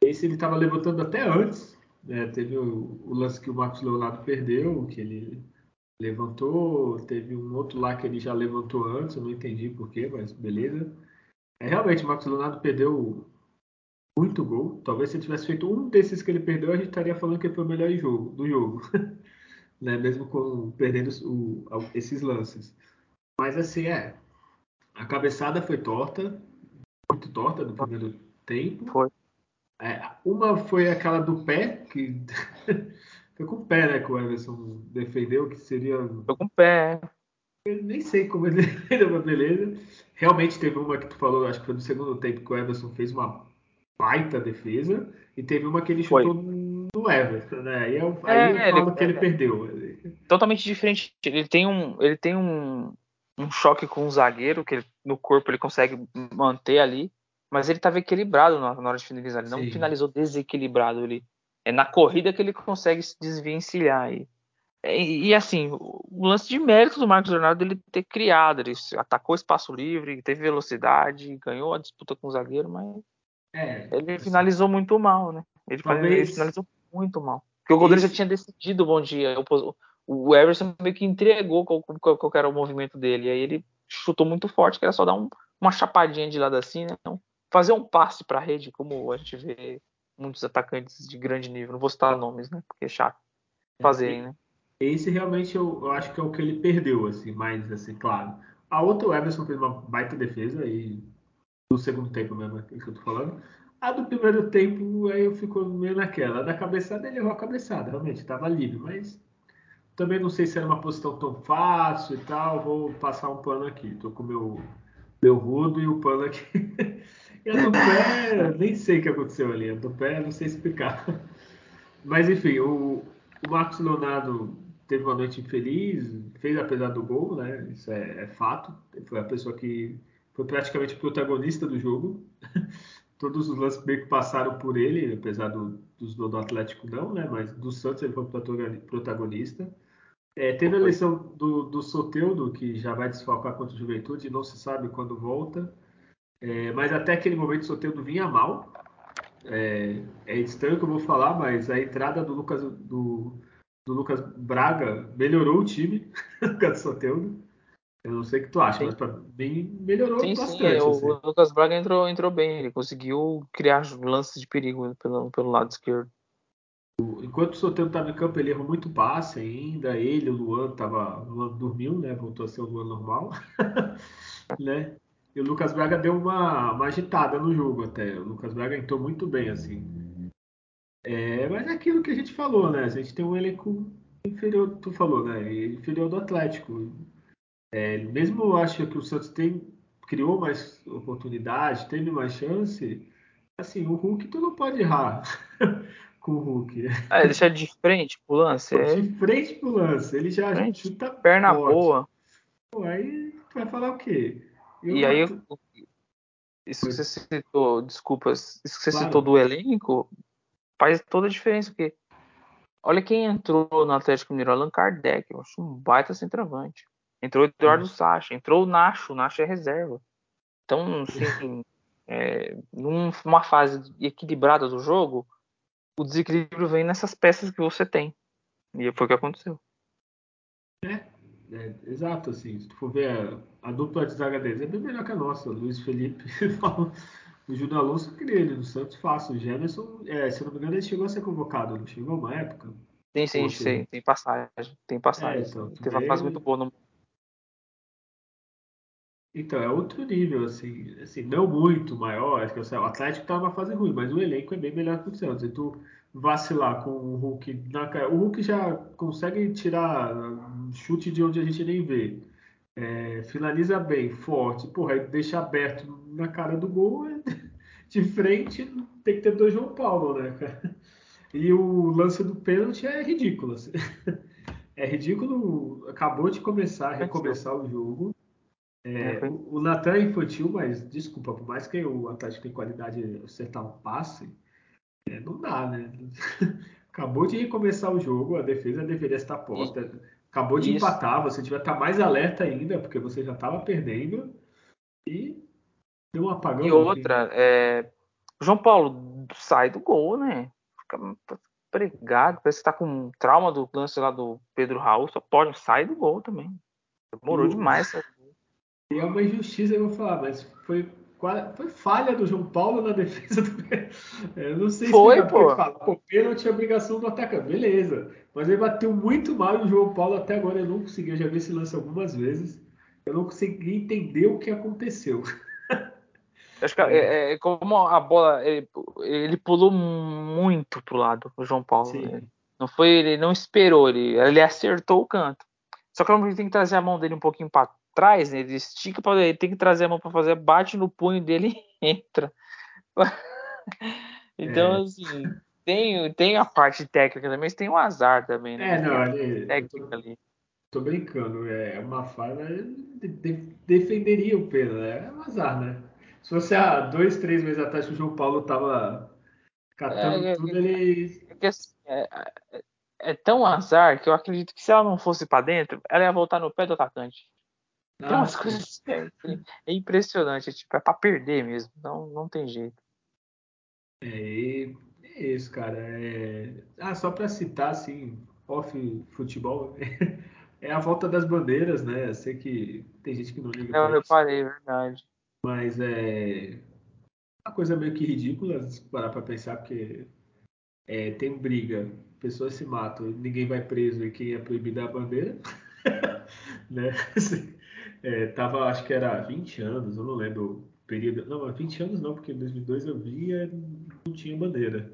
[SPEAKER 1] Esse ele estava levantando até antes, né? Teve o, o, lance que o Marcos Leonardo perdeu, que ele levantou, teve um outro lá que ele já levantou antes, eu não entendi porquê, mas beleza. É, realmente, o Marcos Leonardo perdeu muito gol. Talvez se ele tivesse feito um desses que ele perdeu, a gente estaria falando que foi o melhor jogo, do jogo. <laughs> né? mesmo com perdendo o, esses lances. Mas assim, é. A cabeçada foi torta, muito torta no primeiro tempo.
[SPEAKER 2] Foi.
[SPEAKER 1] É, uma foi aquela do pé, que <laughs> foi com o pé, né, que o Everson defendeu, que seria.
[SPEAKER 2] Foi com o pé.
[SPEAKER 1] Eu nem sei como ele <laughs> defendeu, mas beleza. Realmente teve uma que tu falou, acho que foi no segundo tempo, que o Everson fez uma baita defesa, e teve uma que ele chutou foi do Everton, né? Aí eu, é, aí eu falo ele, que ele é, perdeu.
[SPEAKER 2] Totalmente diferente. Ele tem um, ele tem um, um choque com o zagueiro que ele, no corpo ele consegue manter ali, mas ele estava equilibrado na, na, hora de finalizar. Ele não Sim. finalizou desequilibrado. Ele é na corrida que ele consegue se desvencilhar. E, e, e, assim, o lance de mérito do Marcos Leonardo ele ter criado, ele atacou espaço livre, teve velocidade, ganhou a disputa com o zagueiro, mas é, ele assim, finalizou muito mal, né? Ele, talvez, ele finalizou muito mal. Porque o goleiro já tinha decidido o bom dia. O Everson meio que entregou qual, qual, qual, era o movimento dele. E aí ele chutou muito forte, que era só dar um, uma chapadinha de lado assim, né? Então, fazer um passe para a rede, como a gente vê muitos atacantes de grande nível. Não vou citar nomes, né? Porque é chato fazerem, né?
[SPEAKER 1] Esse realmente eu, eu, acho que é o que ele perdeu, assim, mais assim, claro. A outra, o Everson fez uma baita defesa e no segundo tempo mesmo, é que eu tô falando. A do primeiro tempo, aí eu fico meio naquela. A da cabeçada, ele errou a cabeçada, realmente, estava livre, mas também não sei se era uma posição tão fácil e tal. Vou passar um pano aqui. Estou com meu meu rudo e o pano aqui. <laughs> e a do pé, nem sei o que aconteceu ali. A do pé, não sei explicar. <laughs> Mas enfim, o, o Marcos Leonardo teve uma noite infeliz, fez apesar do gol, né? Isso é, é fato. Foi a pessoa que foi praticamente protagonista do jogo <laughs> todos os lances meio que passaram por ele, apesar do, dos do Atlético não, né? Mas do Santos ele foi protagonista. É, teve a eleição do, do Soteudo, que já vai desfalcar contra o Juventude, não se sabe quando volta. É, mas até aquele momento o Soteudo vinha mal. É, é, estranho que eu vou falar, mas a entrada do Lucas, do, do Lucas Braga melhorou o time <laughs> do Soteudo. Eu não sei o que tu acha, sim. mas para mim melhorou sim, bastante. Sim,
[SPEAKER 2] o, assim. o Lucas Braga entrou, entrou bem, ele conseguiu criar lances de perigo pelo, pelo lado esquerdo.
[SPEAKER 1] Enquanto o Soteldo estava em campo, ele errou muito passe ainda. Ele, o Luan, tava, o Luan dormiu, né? Voltou a ser o Luan normal. <laughs> né? E o Lucas Braga deu uma, uma agitada no jogo até. O Lucas Braga entrou muito bem, assim. É, mas é aquilo que a gente falou, né? A gente tem um elenco inferior, tu falou, né? Inferior do Atlético. É, mesmo eu acho que o Santos tem, criou mais oportunidade, teve mais chance, assim, o Hulk tu não pode errar <laughs> com o Hulk.
[SPEAKER 2] Ah, deixar de frente pro lance.
[SPEAKER 1] É... De frente pro lance, ele já frente, chuta
[SPEAKER 2] perna forte. boa.
[SPEAKER 1] Pô, aí tu vai falar o quê?
[SPEAKER 2] Eu e aí, isso que você citou, desculpas, isso que você claro. citou do elenco, faz toda a diferença, porque olha quem entrou no Atlético Mineiro, Allan Kardec, eu acho um baita centroavante. Entrou o Eduardo uhum. Sacha, entrou o Nacho, o Nacho é reserva. Então, assim, <laughs> é, numa fase equilibrada do jogo, o desequilíbrio vem nessas peças que você tem. E foi o que aconteceu.
[SPEAKER 1] É, é exato, assim, se tu for ver a, a, dupla de zaga deles, é bem melhor que a nossa. O Luiz Felipe <laughs> o Júnior Alonso queria ele no Santos fácil. O Jefferson, é, se não me engano, ele chegou a ser convocado, não chegou uma época?
[SPEAKER 2] Sim, sim, sim, tem passagem. Tem passagem. É, então, Teve uma fase muito boa no
[SPEAKER 1] então, é outro nível, assim, assim não muito maior. Acho que o Atlético tá numa fase ruim, mas o elenco é bem melhor que o Santos. E tu vacilar com o Hulk na O Hulk já consegue tirar chute de onde a gente nem vê. É, finaliza bem, forte, porra, deixa aberto na cara do gol, <laughs> de frente tem que ter dois João Paulo, né, cara? E o lance do pênalti é ridículo. Assim. <laughs> É ridículo, acabou de começar, recomeçar o jogo. É, é o, Natan é infantil, mas desculpa, por mais que o Atlético tenha qualidade de acertar um passe, é, não dá, né? <laughs> Acabou de recomeçar o jogo, a defesa deveria estar posta. Acabou de Isso. empatar, você devia estar mais alerta ainda, porque você já estava perdendo. E deu um apagão.
[SPEAKER 2] E outra, é... João Paulo sai do gol, né? Fica pregado, parece que tá com trauma do lance lá do Pedro Raul, só pode, sai do gol também. Demorou demais.
[SPEAKER 1] E é uma injustiça, eu vou falar, mas foi, foi falha do João Paulo na defesa do. Eu não sei
[SPEAKER 2] foi, explicar pô.
[SPEAKER 1] fala, pô, pênalti é obrigação do atacante, beleza. Mas ele bateu muito mal e o João Paulo até agora eu não consegui, eu já vi esse lance algumas vezes. Eu não consegui entender o que aconteceu. <laughs>
[SPEAKER 2] Acho que é, é, como a bola, ele, ele, pulou muito pro lado, o João Paulo. Né? Não foi, ele não esperou, ele, ele acertou o canto. Só que ele tem que trazer a mão dele um pouquinho para trás, né? ele estica para ele tem que trazer a mão para fazer, bate no punho dele e <laughs> entra. <laughs> então, é. assim, tem, tem a parte técnica também, mas tem o azar também, né?
[SPEAKER 1] É, não, ali, técnica tô, ali. Tô brincando, é uma falha, de, de, defenderia o pênalti, né? É um azar, né? Se fosse há dois, três meses atrás que o João Paulo tava catando é, é tudo, é, ele.
[SPEAKER 2] É, assim, é, é, é, tão azar que eu acredito que se ela não fosse para dentro, ela ia voltar no pé do atacante. Tem umas ah, coisas é, é impressionante, é, tipo, é pra perder mesmo, não, não tem jeito.
[SPEAKER 1] É, é isso, cara. É... Ah, só para citar, assim, off futebol, <laughs> é a volta das bandeiras, né? Eu sei que tem gente que não liga
[SPEAKER 2] Não, eu parei, é verdade.
[SPEAKER 1] Mas é uma coisa meio que ridícula se parar para pensar, porque é, tem briga, pessoas se matam, ninguém vai preso e quem é proibido é a bandeira, <laughs> né? Assim, é, tava, acho que era 20 anos, eu não lembro o período. Não, 20 anos não, porque em 2002 eu via não tinha bandeira.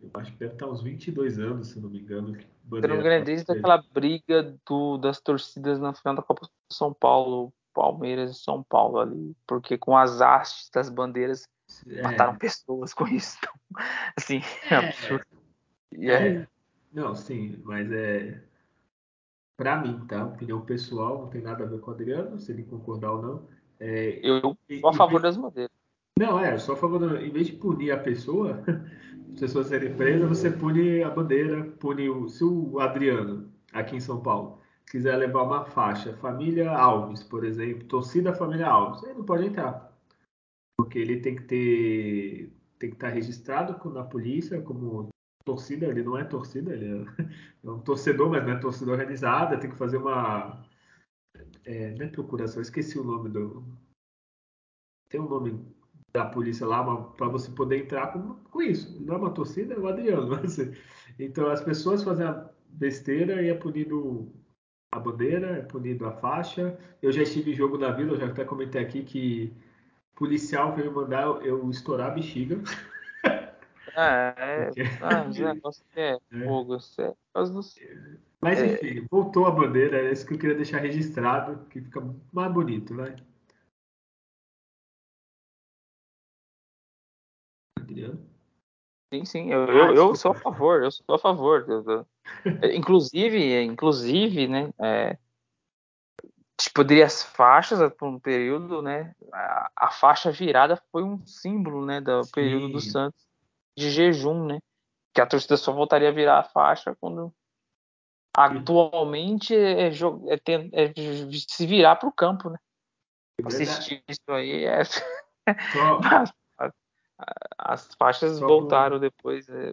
[SPEAKER 1] Eu acho que deve estar uns 22 anos, se não me engano. Que
[SPEAKER 2] bandeira é desde aquela briga do, das torcidas na final da Copa São Paulo, Palmeiras e São Paulo ali, porque com as hastes das bandeiras é. mataram pessoas com isso. Então, <laughs> assim, é, absurdo.
[SPEAKER 1] E é. Não, sim, mas é para mim, tá? Opinião pessoal, não tem nada a ver com o Adriano, se ele concordar ou não. É,
[SPEAKER 2] eu sou a favor das bandeiras.
[SPEAKER 1] Não, é, eu sou a favor, em vez de punir a pessoa, <laughs> as pessoas serem presas, você pune a bandeira, pune o, se o Adriano, aqui em São Paulo, quiser levar uma faixa, família Alves, por exemplo, torcida família Alves, ele não pode entrar. Porque ele tem que ter, tem que estar registrado na polícia como torcida, ele não é torcida, ele é, <laughs> é um torcedor, mas não é torcida organizada, tem que fazer uma. É, não é procuração, esqueci o nome do. Tem um nome da polícia lá para você poder entrar com, com, isso. Não é uma torcida, é o Adriano. <laughs> Então as pessoas fazem a besteira e é punido a bandeira, é punido a faixa. Eu já estive em jogo da vila, eu já até comentei aqui que policial veio mandar eu estourar a bexiga. <laughs> <laughs>
[SPEAKER 2] Ah, é. Porque... Ah, negócio é, é. fogo, é.
[SPEAKER 1] Mas é. enfim, voltou a bandeira, é isso que eu queria deixar registrado, que fica mais bonito, né?
[SPEAKER 2] Adriano? Sim, sim, eu, ah, eu, eu, sou a favor, eu sou a favor. inclusive, inclusive, né, é, poderia as faixas por um período, né, a, a, faixa virada foi um símbolo, né, do período sim. do Santos de jejum, né, que a torcida só voltaria a virar a faixa quando atualmente é, é, é, é se virar para o campo, né. Assistir isso aí é. <laughs> Só, as faixas Só voltaram depois. Né?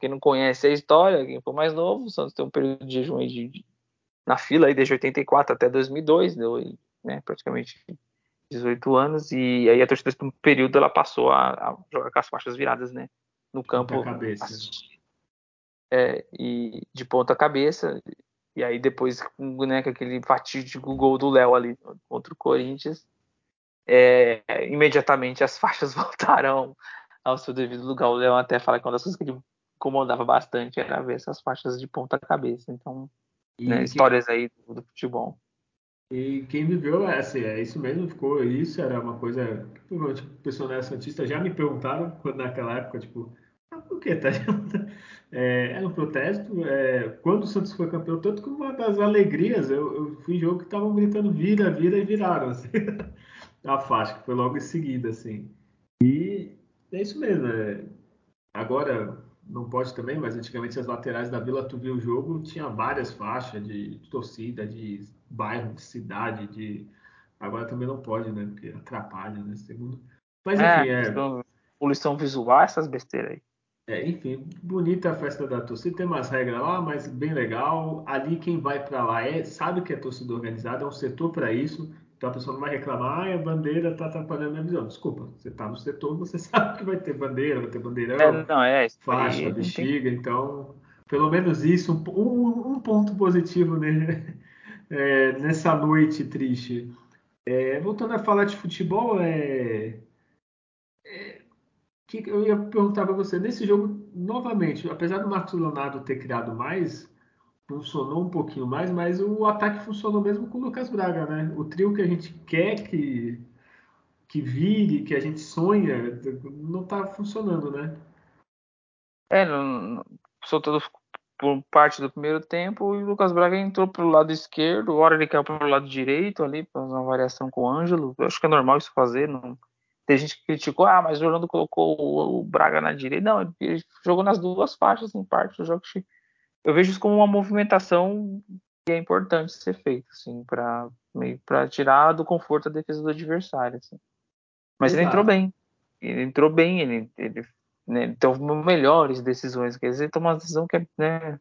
[SPEAKER 2] Quem não conhece a história, quem for mais novo, o Santos tem um período de jejum de, de, na fila aí desde 84 até 2002, deu né, praticamente 18 anos, e aí a torcida por um período ela passou a, a, jogar com as faixas viradas, né, no campo.
[SPEAKER 1] Cabeça.
[SPEAKER 2] É, e de ponta cabeça, e aí depois, né, com aquele fatídico gol do Léo ali contra o Corinthians, é, imediatamente as <laughs> faixas voltaram ao seu devido lugar. O Leão até fala que uma das coisas que ele incomodava bastante era ver essas faixas de ponta cabeça. Então, né, quem, histórias aí do, do, futebol.
[SPEAKER 1] E quem viveu, é, assim, é isso mesmo, ficou isso, era uma coisa que tipo, o pessoal da Santista já me perguntaram quando naquela época, tipo, por que tá? É, era um protesto. É, quando o Santos foi campeão, tanto que uma das alegrias, eu, eu fui em jogo que estavam gritando vira, vira e viraram. Assim. <laughs> a faixa, que foi logo em seguida, assim. E é isso mesmo. É... Agora não pode também, mas antigamente as laterais da Vila tu viu o jogo, tinha várias faixas de torcida, de bairro, de cidade, de. Agora também não pode, né? Porque atrapalha, né? Segundo. Mas é, enfim, é.
[SPEAKER 2] é... Poluição visual, essas besteiras aí.
[SPEAKER 1] É, enfim, bonita a festa da torcida, tem umas regras lá, mas bem legal. Ali quem vai para lá é sabe que é torcida organizada, é um setor para isso. Então a pessoa não vai reclamar, ah, a bandeira está atrapalhando a minha visão. Desculpa, você está no setor, <laughs> você sabe que vai ter bandeira, vai ter bandeirão,
[SPEAKER 2] é, não, é,
[SPEAKER 1] faixa, bexiga, tem... então pelo menos isso, um, um ponto positivo né? <laughs> é, nessa noite triste. É, voltando a falar de futebol, é, é que eu ia perguntar para você, nesse jogo, novamente, apesar do Marcos Leonardo ter criado mais, funcionou um pouquinho mais, mas o ataque funcionou mesmo com o Lucas Braga, né? O trio que a gente quer que, que vire, que a gente sonha, não está funcionando, né?
[SPEAKER 2] É, não, soltou por parte do primeiro tempo e o Lucas Braga entrou pelo lado esquerdo, hora ele caiu pelo lado direito ali, fazer uma variação com o Ângelo. Eu acho que é normal isso fazer, não. Tem gente que criticou, ah, mas o Orlando colocou o Braga na direita. Não, ele jogou nas duas faixas em parte do jogo eu vejo isso como uma movimentação que é importante ser feita, assim, para para tirar do conforto a defesa do adversário, assim. Mas Exato. ele entrou bem, ele entrou bem, ele, ele, né, ele tomou melhores decisões, quer dizer, ele tomou uma decisão que é, né,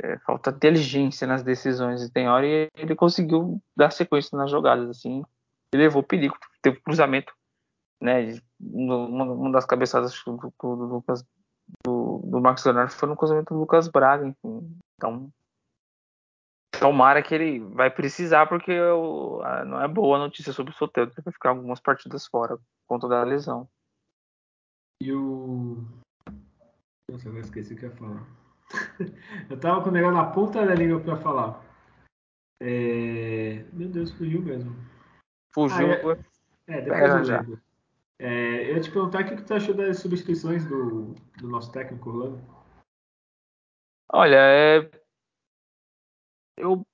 [SPEAKER 2] é, falta inteligência nas decisões, e tem hora e ele conseguiu dar sequência nas jogadas, assim, e levou perigo, teve cruzamento, né, uma, uma das cabeçadas do, do, do Lucas do, do Marcos Leonardo foi no cruzamento do Lucas Braga, enfim. Então, tomara que ele vai precisar, porque eu, não é boa a notícia sobre o Soteldo, que vai ficar algumas partidas fora por conta da lesão.
[SPEAKER 1] E o. Nossa, eu esqueci o que ia falar. <laughs> eu tava com o negócio na ponta da língua pra falar. É... Meu Deus, fugiu mesmo.
[SPEAKER 2] Fugiu. Ah,
[SPEAKER 1] é... é, depois eu já. lembro. É, eu ia te perguntar o que, tu achou das substituições do, do nosso técnico Orlando.
[SPEAKER 2] Olha, é... eu...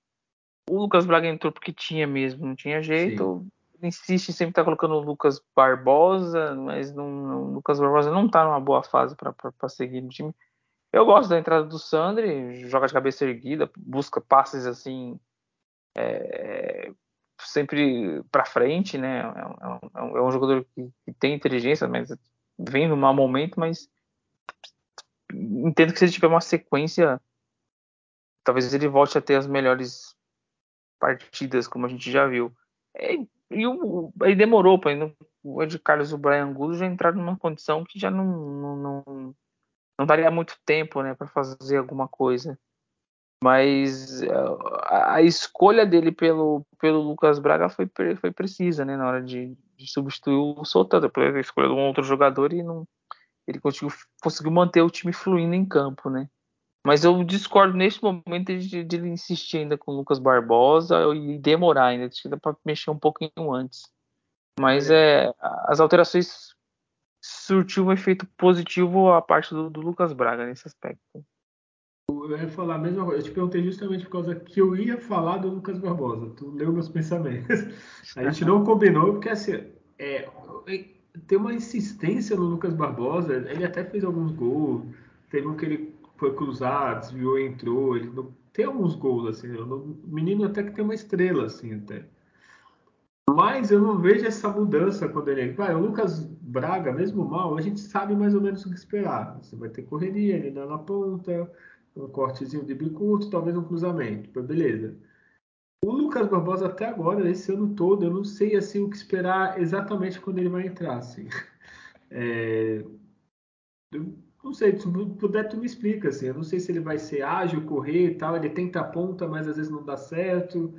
[SPEAKER 2] o Lucas Braga entrou porque tinha mesmo, não tinha jeito. Sim. Ele insiste sempre tá colocando o Lucas Barbosa, mas não, o Lucas Barbosa não tá numa boa fase para seguir no time. Eu gosto da entrada do Sandri, joga de cabeça erguida, busca passes assim é, sempre para frente, né? É, é, é, um jogador que, tem inteligência, mas vem no mau momento, mas entendo que se ele tiver uma sequência, talvez ele volte a ter as melhores partidas, como a gente já viu. É, e o, aí demorou, para o Ed Carlos e o Brian Angulo já entraram numa condição que já não, não, não, não daria muito tempo né, para fazer alguma coisa. Mas a, a, escolha dele pelo, pelo Lucas Braga foi, foi precisa né, na hora de, de substituir o Soltando. Depois a escolha de um outro jogador e não, ele conseguiu, conseguiu manter o time fluindo em campo. Né? Mas eu discordo neste momento de, de ele insistir ainda com o Lucas Barbosa e demorar ainda. Acho que dá para mexer um pouquinho antes. Mas é. é, as alterações surtiu um efeito positivo a parte do, do, Lucas Braga nesse aspecto.
[SPEAKER 1] Eu ia falar a mesma coisa. Eu te perguntei justamente por causa que eu ia falar do Lucas Barbosa. Tu leu meus pensamentos. <laughs> A gente não combinou porque assim, é, tem uma insistência no Lucas Barbosa. Ele até fez alguns gols. Teve um que ele foi cruzado, desviou e entrou. Ele não, tem alguns gols, assim. O menino até que tem uma estrela, assim, até. Mas eu não vejo essa mudança quando ele. Vai, o Lucas Braga, mesmo mal, a gente sabe mais ou menos o que esperar. Você vai ter correria, ele dá na ponta, um cortezinho de bicurto, talvez um cruzamento. Beleza. O Lucas Barbosa, até agora, esse ano todo, eu não sei assim, o que esperar exatamente quando ele vai entrar. Assim. <laughs> É... Eu não sei, se puder, tu me explica, assim. Eu não sei se ele vai ser ágil, correr e tal. Ele tenta a ponta, mas às vezes não dá certo.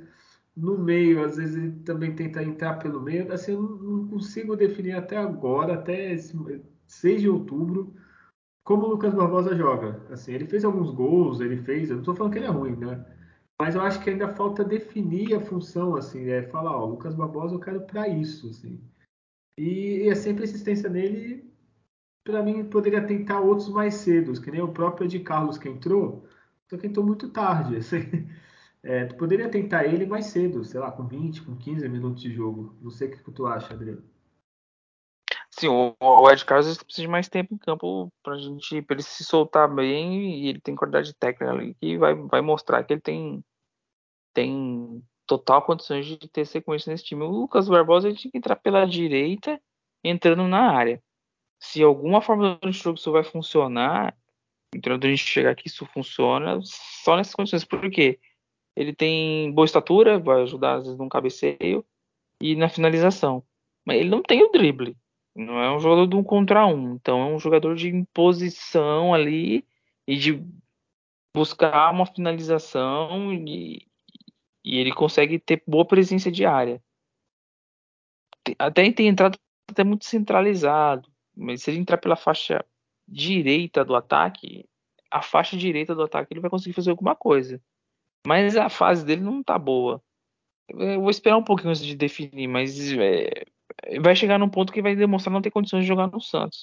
[SPEAKER 1] No meio, às vezes ele também tenta entrar pelo meio. Assim, eu não consigo definir até agora, até 6 de outubro, como o Lucas Barbosa joga. Assim, ele fez alguns gols, ele fez. Eu não estou falando que ele é ruim, né? Mas eu acho que ainda falta definir a função, assim, é falar, ó, Lucas Barbosa eu quero para isso, assim. E, e é sempre a insistência nele para mim, poderia tentar outros mais cedos, que nem o próprio de Carlos que entrou, só que entrou muito tarde. <laughs> Assim. É, tu poderia tentar ele mais cedo, sei lá, com 20, com 15 minutos de jogo. Não sei o que tu acha, Adriano.
[SPEAKER 2] Sim, o, o Ed Carlos precisa de mais tempo em campo para gente, para ele se soltar bem e ele tem qualidade técnica ali que vai, vai mostrar que ele tem, tem total condições de ter sequência nesse time. O Lucas Barbosa tinha que entrar pela direita, entrando na área se alguma forma do jogo isso vai funcionar, então a gente chegar aqui isso funciona só nessas condições. Por quê? Ele tem boa estatura, vai ajudar às vezes no cabeceio e na finalização. Mas ele não tem o drible. Não é um jogador de um contra um. Então é um jogador de imposição ali e de buscar uma finalização e, e ele consegue ter boa presença de área. Até tem entrado até muito centralizado. Mas se ele entrar pela faixa direita do ataque, a faixa direita do ataque ele vai conseguir fazer alguma coisa. Mas a fase dele não tá boa. Eu vou esperar um pouquinho antes de definir, mas é, vai chegar num ponto que vai demonstrar não ter condições de jogar no Santos.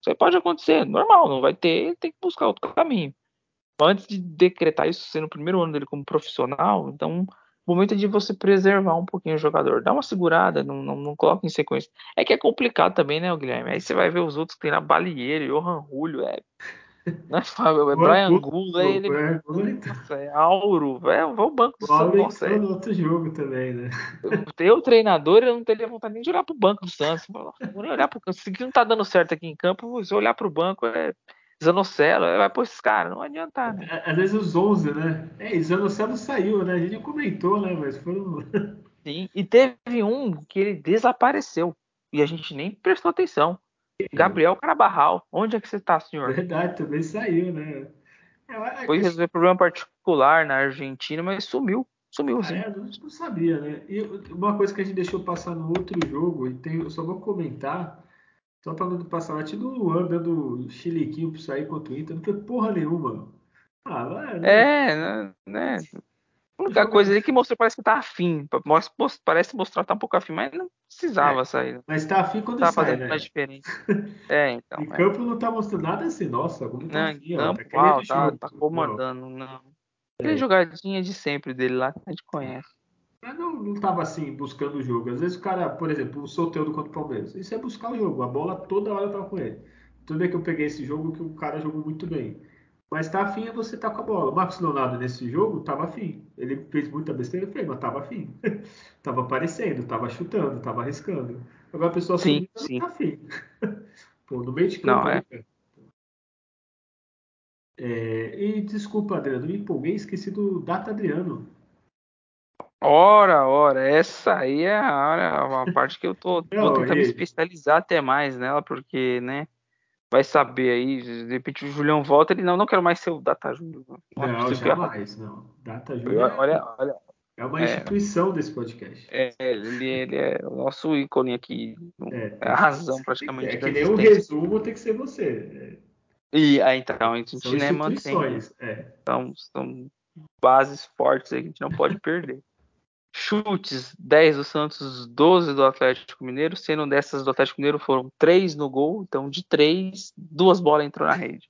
[SPEAKER 2] Isso aí pode acontecer, normal, não vai ter, tem que buscar outro caminho. Antes de decretar isso sendo o primeiro ano dele como profissional, então o momento é de você preservar um pouquinho o jogador. Dá uma segurada, não, não, não coloca em sequência. É que é complicado também, né, Guilherme? Aí você vai ver os outros que tem na Balieiro, Johan Julio, é. Não é Fábio, é Brian Gould, é ele. Nossa, é Auro, é, vai o banco do
[SPEAKER 1] Santos. É. no outro jogo também, né?
[SPEAKER 2] Eu, treinador, eu não teria vontade nem de olhar pro banco do Santos. Vou nem olhar pro. Se não tá dando certo aqui em campo, se eu olhar pro banco, é Zanocelo, vai pôr esses caras, não adianta, né?
[SPEAKER 1] Às vezes os 11, né? É, Zanocelo saiu, né? A gente comentou, né? Mas foram.
[SPEAKER 2] Sim, e teve um que ele desapareceu e a gente nem prestou atenção. Gabriel Carabarral, onde é que você tá, senhor?
[SPEAKER 1] Verdade, também saiu, né?
[SPEAKER 2] É, Foi resolver problema particular na Argentina, mas sumiu. Sumiu, sim.
[SPEAKER 1] É, não sabia, né? E uma coisa que a gente deixou passar no outro jogo, e tem, eu só vou comentar, só pra não passar batido o Luan dando chiliquinho pra sair contra o Inter, não foi porra nenhuma.
[SPEAKER 2] Ah, vai, né? É, né? Né? A única coisa ali que mostrou parece que tá afim. Parece mostrar que tá um pouco afim, mas não precisava é, sair.
[SPEAKER 1] Mas tá afim quando tá sai, né?
[SPEAKER 2] mais diferente. <laughs> É, então.
[SPEAKER 1] em é. campo não tá mostrando nada assim, nossa, como tá
[SPEAKER 2] não,
[SPEAKER 1] afim,
[SPEAKER 2] campo, ó, tá, tá, tá comandando, não. Aquele é. jogadinha de sempre dele lá que a gente conhece.
[SPEAKER 1] Mas não, não tava assim, buscando o jogo. Às vezes o cara, por exemplo, o Soteldo contra o Palmeiras, isso é buscar o jogo. A bola toda hora tava com ele. Tudo bem que eu peguei esse jogo que o cara jogou muito bem. Mas tá afim é você tá com a bola. O Marcos Leonardo nesse jogo tava afim. Ele fez muita besteira, fez, mas tava afim. <laughs> tava aparecendo, tava chutando, tava arriscando. Agora a pessoa
[SPEAKER 2] sim, sim.
[SPEAKER 1] tá afim. <laughs> Pô, no meio de campo.
[SPEAKER 2] Não, é.
[SPEAKER 1] É, e desculpa, Adriano, me empolguei, esqueci do Data Adriano.
[SPEAKER 2] Ora, ora, essa aí é a, uma parte que eu tô, <laughs> Não, tentar e... me especializar até mais nela, porque, né, vai saber aí, de repente o Julião volta, ele não, não quero mais ser o Data Júnior.
[SPEAKER 1] Não, não jamais, não. Data Júnior é, olha, olha, é uma instituição é, desse podcast.
[SPEAKER 2] É, ele, ele é o nosso ícone aqui, é, é a razão praticamente.
[SPEAKER 1] É que nem o resumo tem que ser você.
[SPEAKER 2] É. E aí, então, a gente São né, mantém. É. Então, são bases fortes aí que a gente não pode <laughs> perder. Chutes, 10 do Santos, 12 do Atlético Mineiro, sendo dessas do Atlético Mineiro foram 3 no gol, então de 3, duas bolas entrou na rede.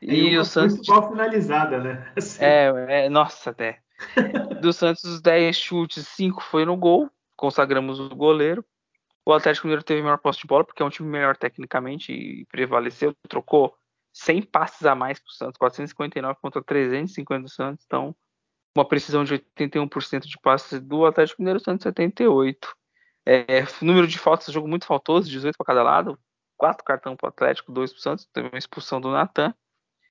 [SPEAKER 1] É e o Santos. Muito mal finalizada, né? <laughs>
[SPEAKER 2] Assim. É, é, nossa, até. <laughs> do Santos, 10 chutes, 5 foi no gol, consagramos o goleiro. O Atlético Mineiro teve melhor posse de bola, porque é um time melhor tecnicamente e prevaleceu, trocou 100 passes a mais para o Santos, 459 contra 350 do Santos, então uma precisão de 81% de passes do Atlético Mineiro, 178. É, número de faltas, jogo muito faltoso, 18 para cada lado, 4 cartão para o Atlético, 2 para o Santos, teve uma expulsão do Natan.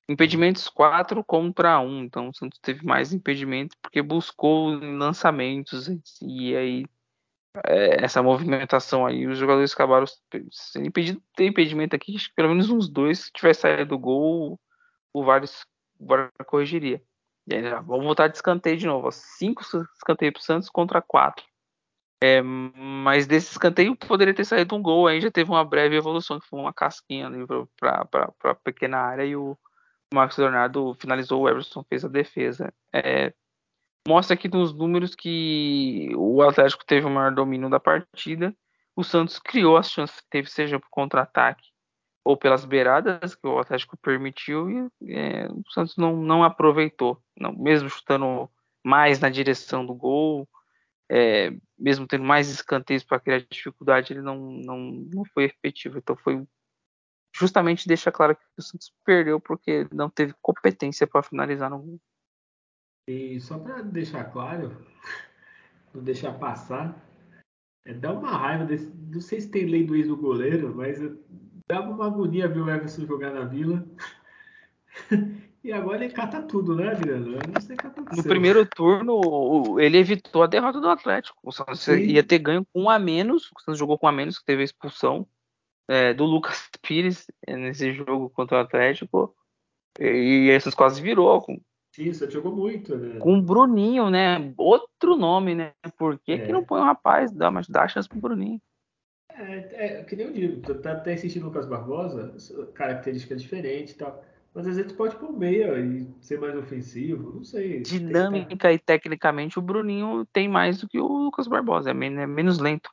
[SPEAKER 2] Impedimentos 4 contra 1, então o Santos teve mais impedimentos porque buscou lançamentos e aí é, essa movimentação aí, os jogadores acabaram sendo impedidos. Tem impedimento aqui, acho que pelo menos uns dois, se tivesse saído do gol, o VAR corrigiria. E aí, vamos voltar de escanteio de novo. Cinco escanteios para o Santos contra quatro. É, mas desse escanteio poderia ter saído um gol. Aí já teve uma breve evolução, que foi uma casquinha ali para a pequena área. E o Marcos Leonardo finalizou. O Everson fez a defesa. É, mostra aqui nos números que o Atlético teve o maior domínio da partida. O Santos criou as chances que teve, seja por contra-ataque ou pelas beiradas que o Atlético permitiu e é, o Santos não, não aproveitou, não, mesmo chutando mais na direção do gol, é, mesmo tendo mais escanteios para criar dificuldade, ele não, não, não foi efetivo. Então foi justamente deixa claro que o Santos perdeu porque não teve competência para finalizar no gol.
[SPEAKER 1] E só para deixar claro, <laughs> não deixar passar, é, dá uma raiva desse. Não sei se tem lei do ex do goleiro, mas Dava uma agonia ver o Everson jogar na Vila. <laughs> E agora ele cata tudo, né, Adriano? o.
[SPEAKER 2] No primeiro turno, ele evitou a derrota do Atlético. O Santos Sim. ia ter ganho com um a menos. O Santos jogou com um a menos, que teve a expulsão é, do Lucas <laughs> Pires nesse jogo contra o Atlético. E esses quase virou. Com,
[SPEAKER 1] Sim, você jogou muito, né?
[SPEAKER 2] Com o Bruninho, né? Outro nome, né? Por que, é. que não põe um rapaz? Dá, mas dá chance pro Bruninho.
[SPEAKER 1] É, é, que nem eu digo, tá até assistindo o Lucas Barbosa, característica diferente e tal. Mas às vezes pode pôr meia e ser mais ofensivo, não sei.
[SPEAKER 2] Dinâmica e tecnicamente o Bruninho tem mais do que o Lucas Barbosa, é menos, é menos lento.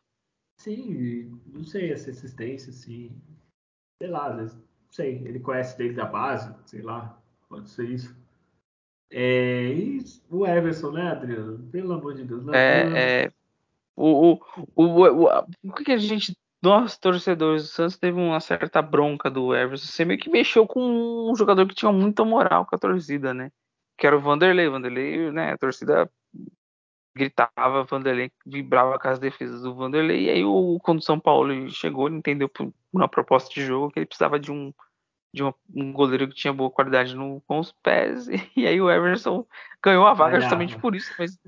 [SPEAKER 1] Sim, não sei, essa assistência, assim. Sei lá, às vezes, não sei, ele conhece desde a base, sei lá, pode ser isso. É, e o Everson, né, Adriano? Pelo amor de Deus.
[SPEAKER 2] É, é, o, o, o, o, que a gente, nós torcedores do Santos, teve uma certa bronca do Everson. Você meio que mexeu com um jogador que tinha muita moral com a torcida, né? Que era o Vanderlei. Vanderlei, né? A torcida gritava, Vanderlei vibrava com as defesas do Vanderlei. E aí, o, quando o São Paulo chegou, ele entendeu por uma proposta de jogo que ele precisava de um de um, um goleiro que tinha boa qualidade no, com os pés, <laughs> e aí o Everson ganhou a vaga justamente por isso, mas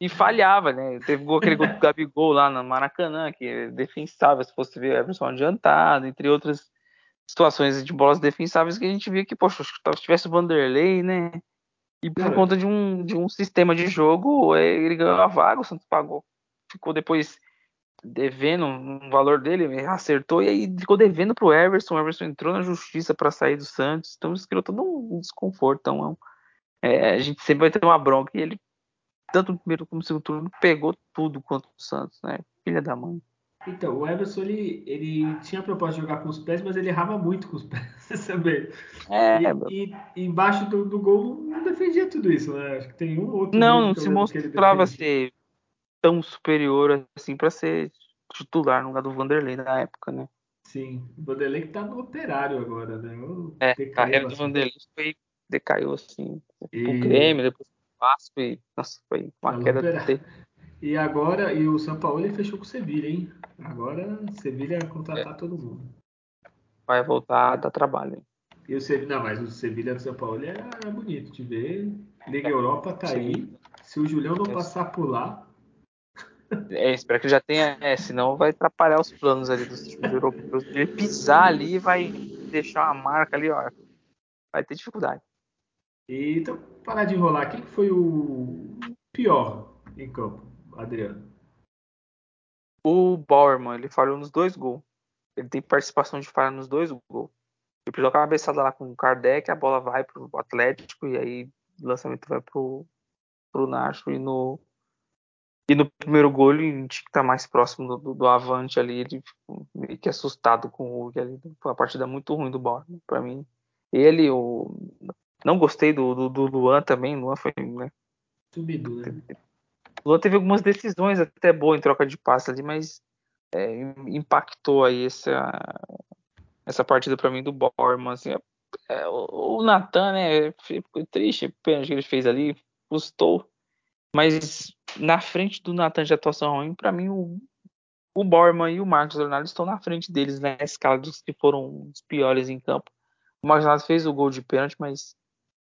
[SPEAKER 2] e falhava, né? Teve aquele gol do Gabigol lá no Maracanã, que é defensável, se fosse ver Everson adiantado, entre outras situações de bolas defensáveis que a gente via que, poxa, se tivesse o Vanderlei, né? E por conta de um, de um sistema de jogo, é, ele ganhou a vaga, o Santos pagou. Ficou depois devendo um valor dele, acertou e aí ficou devendo pro Everson. O Everson entrou na justiça para sair do Santos, então isso criou todo um desconforto. Então, é, a gente sempre vai ter uma bronca e ele tanto no primeiro como no segundo turno, pegou tudo contra o Santos, né? Filha da mãe.
[SPEAKER 1] Então, o Everson, ele, ele tinha a proposta de jogar com os pés, mas ele errava muito com os <laughs> pés, você sabe? É, e, e, embaixo do, do, gol não defendia tudo isso, né? Acho que tem um outro.
[SPEAKER 2] Não, não se mostrava ser tão superior assim para ser titular no lugar do Vanderlei na época, né?
[SPEAKER 1] Sim, o Vanderlei que tá no operário agora, né?
[SPEAKER 2] É, a carreira do Vanderlei foi, decaiu assim, e... o Grêmio, depois Vasco e nossa, foi uma queda de
[SPEAKER 1] E agora, e o São Paulo fechou com o Sevilha, hein? Agora Sevilha contratar é. todo mundo.
[SPEAKER 2] Vai voltar a dar trabalho.
[SPEAKER 1] E o Sevilha, não, mas o Sevilha do São Paulo é, é bonito de ver. Liga Europa tá Sim. aí. Se o Julião não passar por lá.
[SPEAKER 2] É, espero que já tenha, é, senão vai atrapalhar os planos ali dos times europeus. Ele pisar ali vai deixar uma marca ali, ó. Vai ter dificuldade.
[SPEAKER 1] E, então, parar de enrolar, quem foi o pior em campo, Adriano?
[SPEAKER 2] O Bauerman, ele falhou nos dois gols. Ele tem participação de falha nos dois gols. Ele pisou a cabeçada lá com o Kardec, a bola vai pro Atlético e aí o lançamento vai pro, pro Nacho e no e no primeiro gol ele tinha que estar tá mais próximo do, do, do, Avante ali, ele ficou meio que assustado com o Hulk ali. Foi uma partida muito ruim do Bauerman para mim. Ele, o não gostei do, do, do Luan também. Luan foi. Né?
[SPEAKER 1] Subido, né?
[SPEAKER 2] Luan teve algumas decisões até boas em troca de passe ali, mas é, impactou aí essa, essa partida para mim do Borman. Assim, é, é, o, o Natan, né? Ficou triste, pena que ele fez ali, custou. Mas na frente do Natan de atuação ruim, para mim o, o Borman e o Marcos Leonardo estão na frente deles na escala dos que foram os piores em campo. O Marcos Leonardo fez o gol de pênalti, mas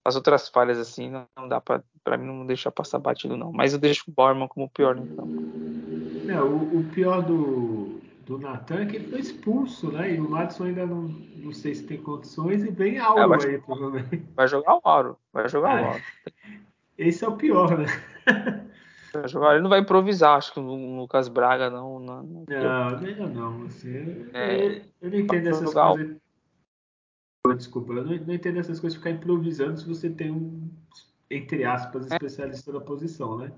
[SPEAKER 2] as outras falhas, assim, não, dá pra, pra mim não deixar passar batido, não. Mas eu deixo o Borman como o pior no campo.
[SPEAKER 1] É, o, o pior do, do Natan é que ele foi expulso, né? E o Madison ainda não, não sei se tem condições e vem Auro é, aí, provavelmente.
[SPEAKER 2] Vai jogar o Auro, vai jogar ah, o Auro. <laughs>
[SPEAKER 1] Esse é o pior, né?
[SPEAKER 2] Vai jogar, ele não vai improvisar, acho que o Lucas Braga não.
[SPEAKER 1] Não, não, não, não assim, é, eu, eu não entendo essas coisas desculpa, eu não, não entendo essas coisas de ficar improvisando se você tem um, entre aspas, é. especialista da posição, né?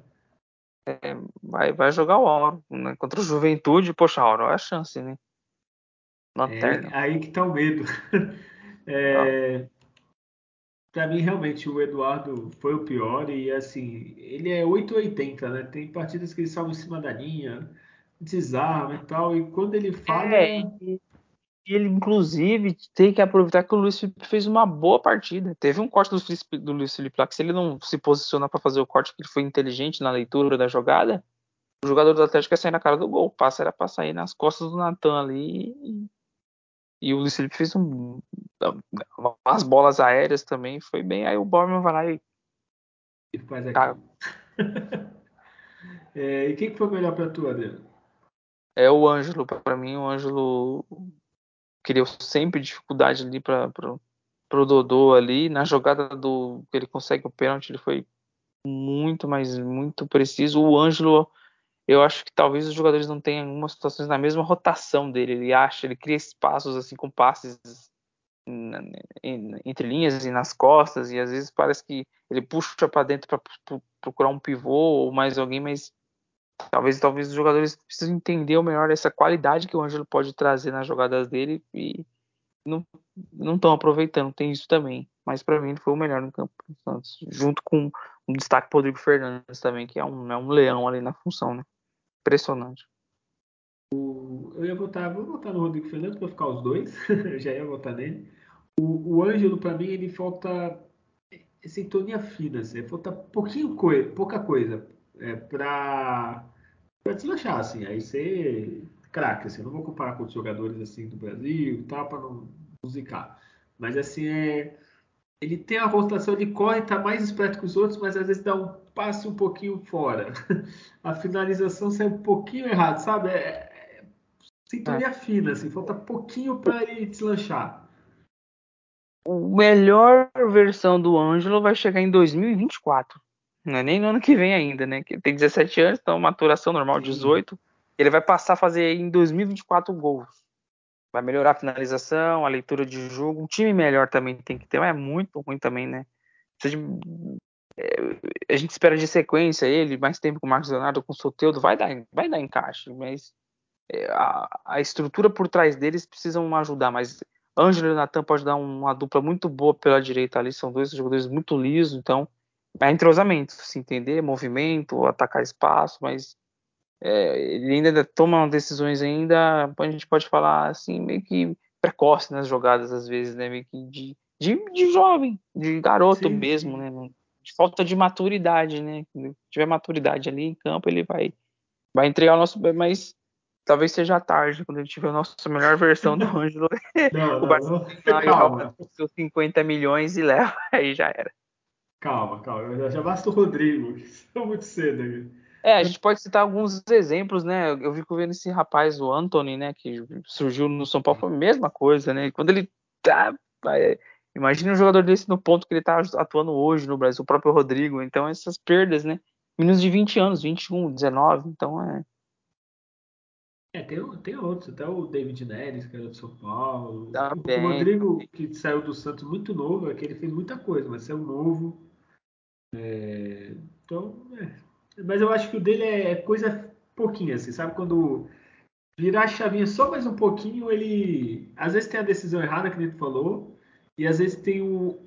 [SPEAKER 2] É, vai, vai jogar o Auro, né? Contra o Juventude, poxa, Auro é a chance, né?
[SPEAKER 1] Lanterna. É aí que tá o medo. <laughs> é, para mim, realmente, o Eduardo foi o pior e, assim, ele é 880, né? Tem partidas que ele salva em cima da linha, desarma e tal, e quando ele fala... É,
[SPEAKER 2] ele, inclusive, tem que aproveitar que o Luiz Felipe fez uma boa partida. Teve um corte do, do Luiz Felipe lá, que se ele não se posicionar para fazer o corte, que ele foi inteligente na leitura da jogada, o jogador do Atlético ia sair na cara do gol. O passe era para sair nas costas do Natan ali. E, e, o Luiz Felipe fez um, umas bolas aéreas também. Foi bem. Aí o Borman vai lá e.
[SPEAKER 1] E faz aqui. <laughs> é, e quem foi melhor para tu, Adriano?
[SPEAKER 2] É o Ângelo, para mim, o Ângelo criou sempre dificuldade ali para o Dodô ali. Na jogada do que ele consegue o pênalti, ele foi muito, mas muito preciso. O Ângelo, eu acho que talvez os jogadores não tenham algumas situações na mesma rotação dele. Ele acha, ele cria espaços assim com passes entre linhas e nas costas e às vezes parece que ele puxa para dentro para procurar um pivô ou mais alguém, mas talvez talvez os jogadores precisem entender melhor essa qualidade que o Ângelo pode trazer nas jogadas dele e não estão aproveitando. Tem isso também mas para mim ele foi o melhor no campo Santos junto com o destaque pro Rodrigo Fernandes também que é um, é um leão ali na função né? Impressionante.
[SPEAKER 1] O, eu ia votar vou votar no Rodrigo Fernandes para ficar os dois <laughs> eu já ia votar nele. O, o Ângelo para mim ele falta sintonia fina assim, falta pouquinho coisa pouca coisa é, para deslanchar, assim. Aí você craque, assim. Eu não vou comparar com os jogadores assim do Brasil e tal, para não musicar. Mas assim, é, ele tem a rotação, ele corre, tá mais esperto que os outros, mas às vezes dá um passe um pouquinho fora. <laughs> A finalização sai um pouquinho errado, sabe? É, é sintonia é. fina, assim, falta pouquinho para ele deslanchar.
[SPEAKER 2] O melhor versão do Ângelo vai chegar em 2024. Não é nem no ano que vem ainda, né? Que tem 17 anos, então maturação normal, 18. Ele vai passar a fazer em 2024 gols. Vai melhorar a finalização, a leitura de jogo. Um time melhor também tem que ter, mas é muito ruim também, né? É, a gente espera de sequência ele, mais tempo com o Marcos Leonardo, com o Soteudo, vai dar, vai dar encaixe, mas é, a, a estrutura por trás deles precisam ajudar, mas Ângelo e Natan pode dar uma dupla muito boa pela direita ali, são dois jogadores muito lisos, então é entrosamento, se entender, movimento, atacar espaço, mas é, ele ainda toma decisões ainda, a gente pode falar assim, meio que precoce nas jogadas às vezes, né, meio que de, de, de jovem, de garoto sim, mesmo, né, de falta de maturidade, né, se tiver maturidade ali em campo, ele vai vai entregar o nosso, mas talvez seja tarde, quando ele tiver a nossa melhor versão do <laughs> Ângelo. <laughs> O Barcelona
[SPEAKER 1] não. <laughs> Calma.
[SPEAKER 2] seus 50 milhões e leva, aí já era.
[SPEAKER 1] Calma, calma. Já, basta o Rodrigo. <laughs> Isso é muito cedo.
[SPEAKER 2] É, a gente pode citar alguns exemplos, né? Eu fico vendo esse rapaz, o Anthony, né? Que surgiu no São Paulo, foi a mesma coisa, né? Quando ele tá. Imagina um jogador desse no ponto que ele tá atuando hoje no Brasil, o próprio Rodrigo. Então, essas perdas, né? Meninos de 20 anos, 21, 19, então é.
[SPEAKER 1] É, tem, tem outros, até o David Neres, que era do São Paulo.
[SPEAKER 2] Tá
[SPEAKER 1] o
[SPEAKER 2] bem,
[SPEAKER 1] Rodrigo, que saiu do Santos muito novo, é que ele fez muita coisa, mas saiu novo. É, então, é. Mas eu acho que o dele é coisa pouquinha, assim, sabe? Quando virar a chavinha só mais um pouquinho, ele. Às vezes tem a decisão errada, que a falou, e às vezes tem o.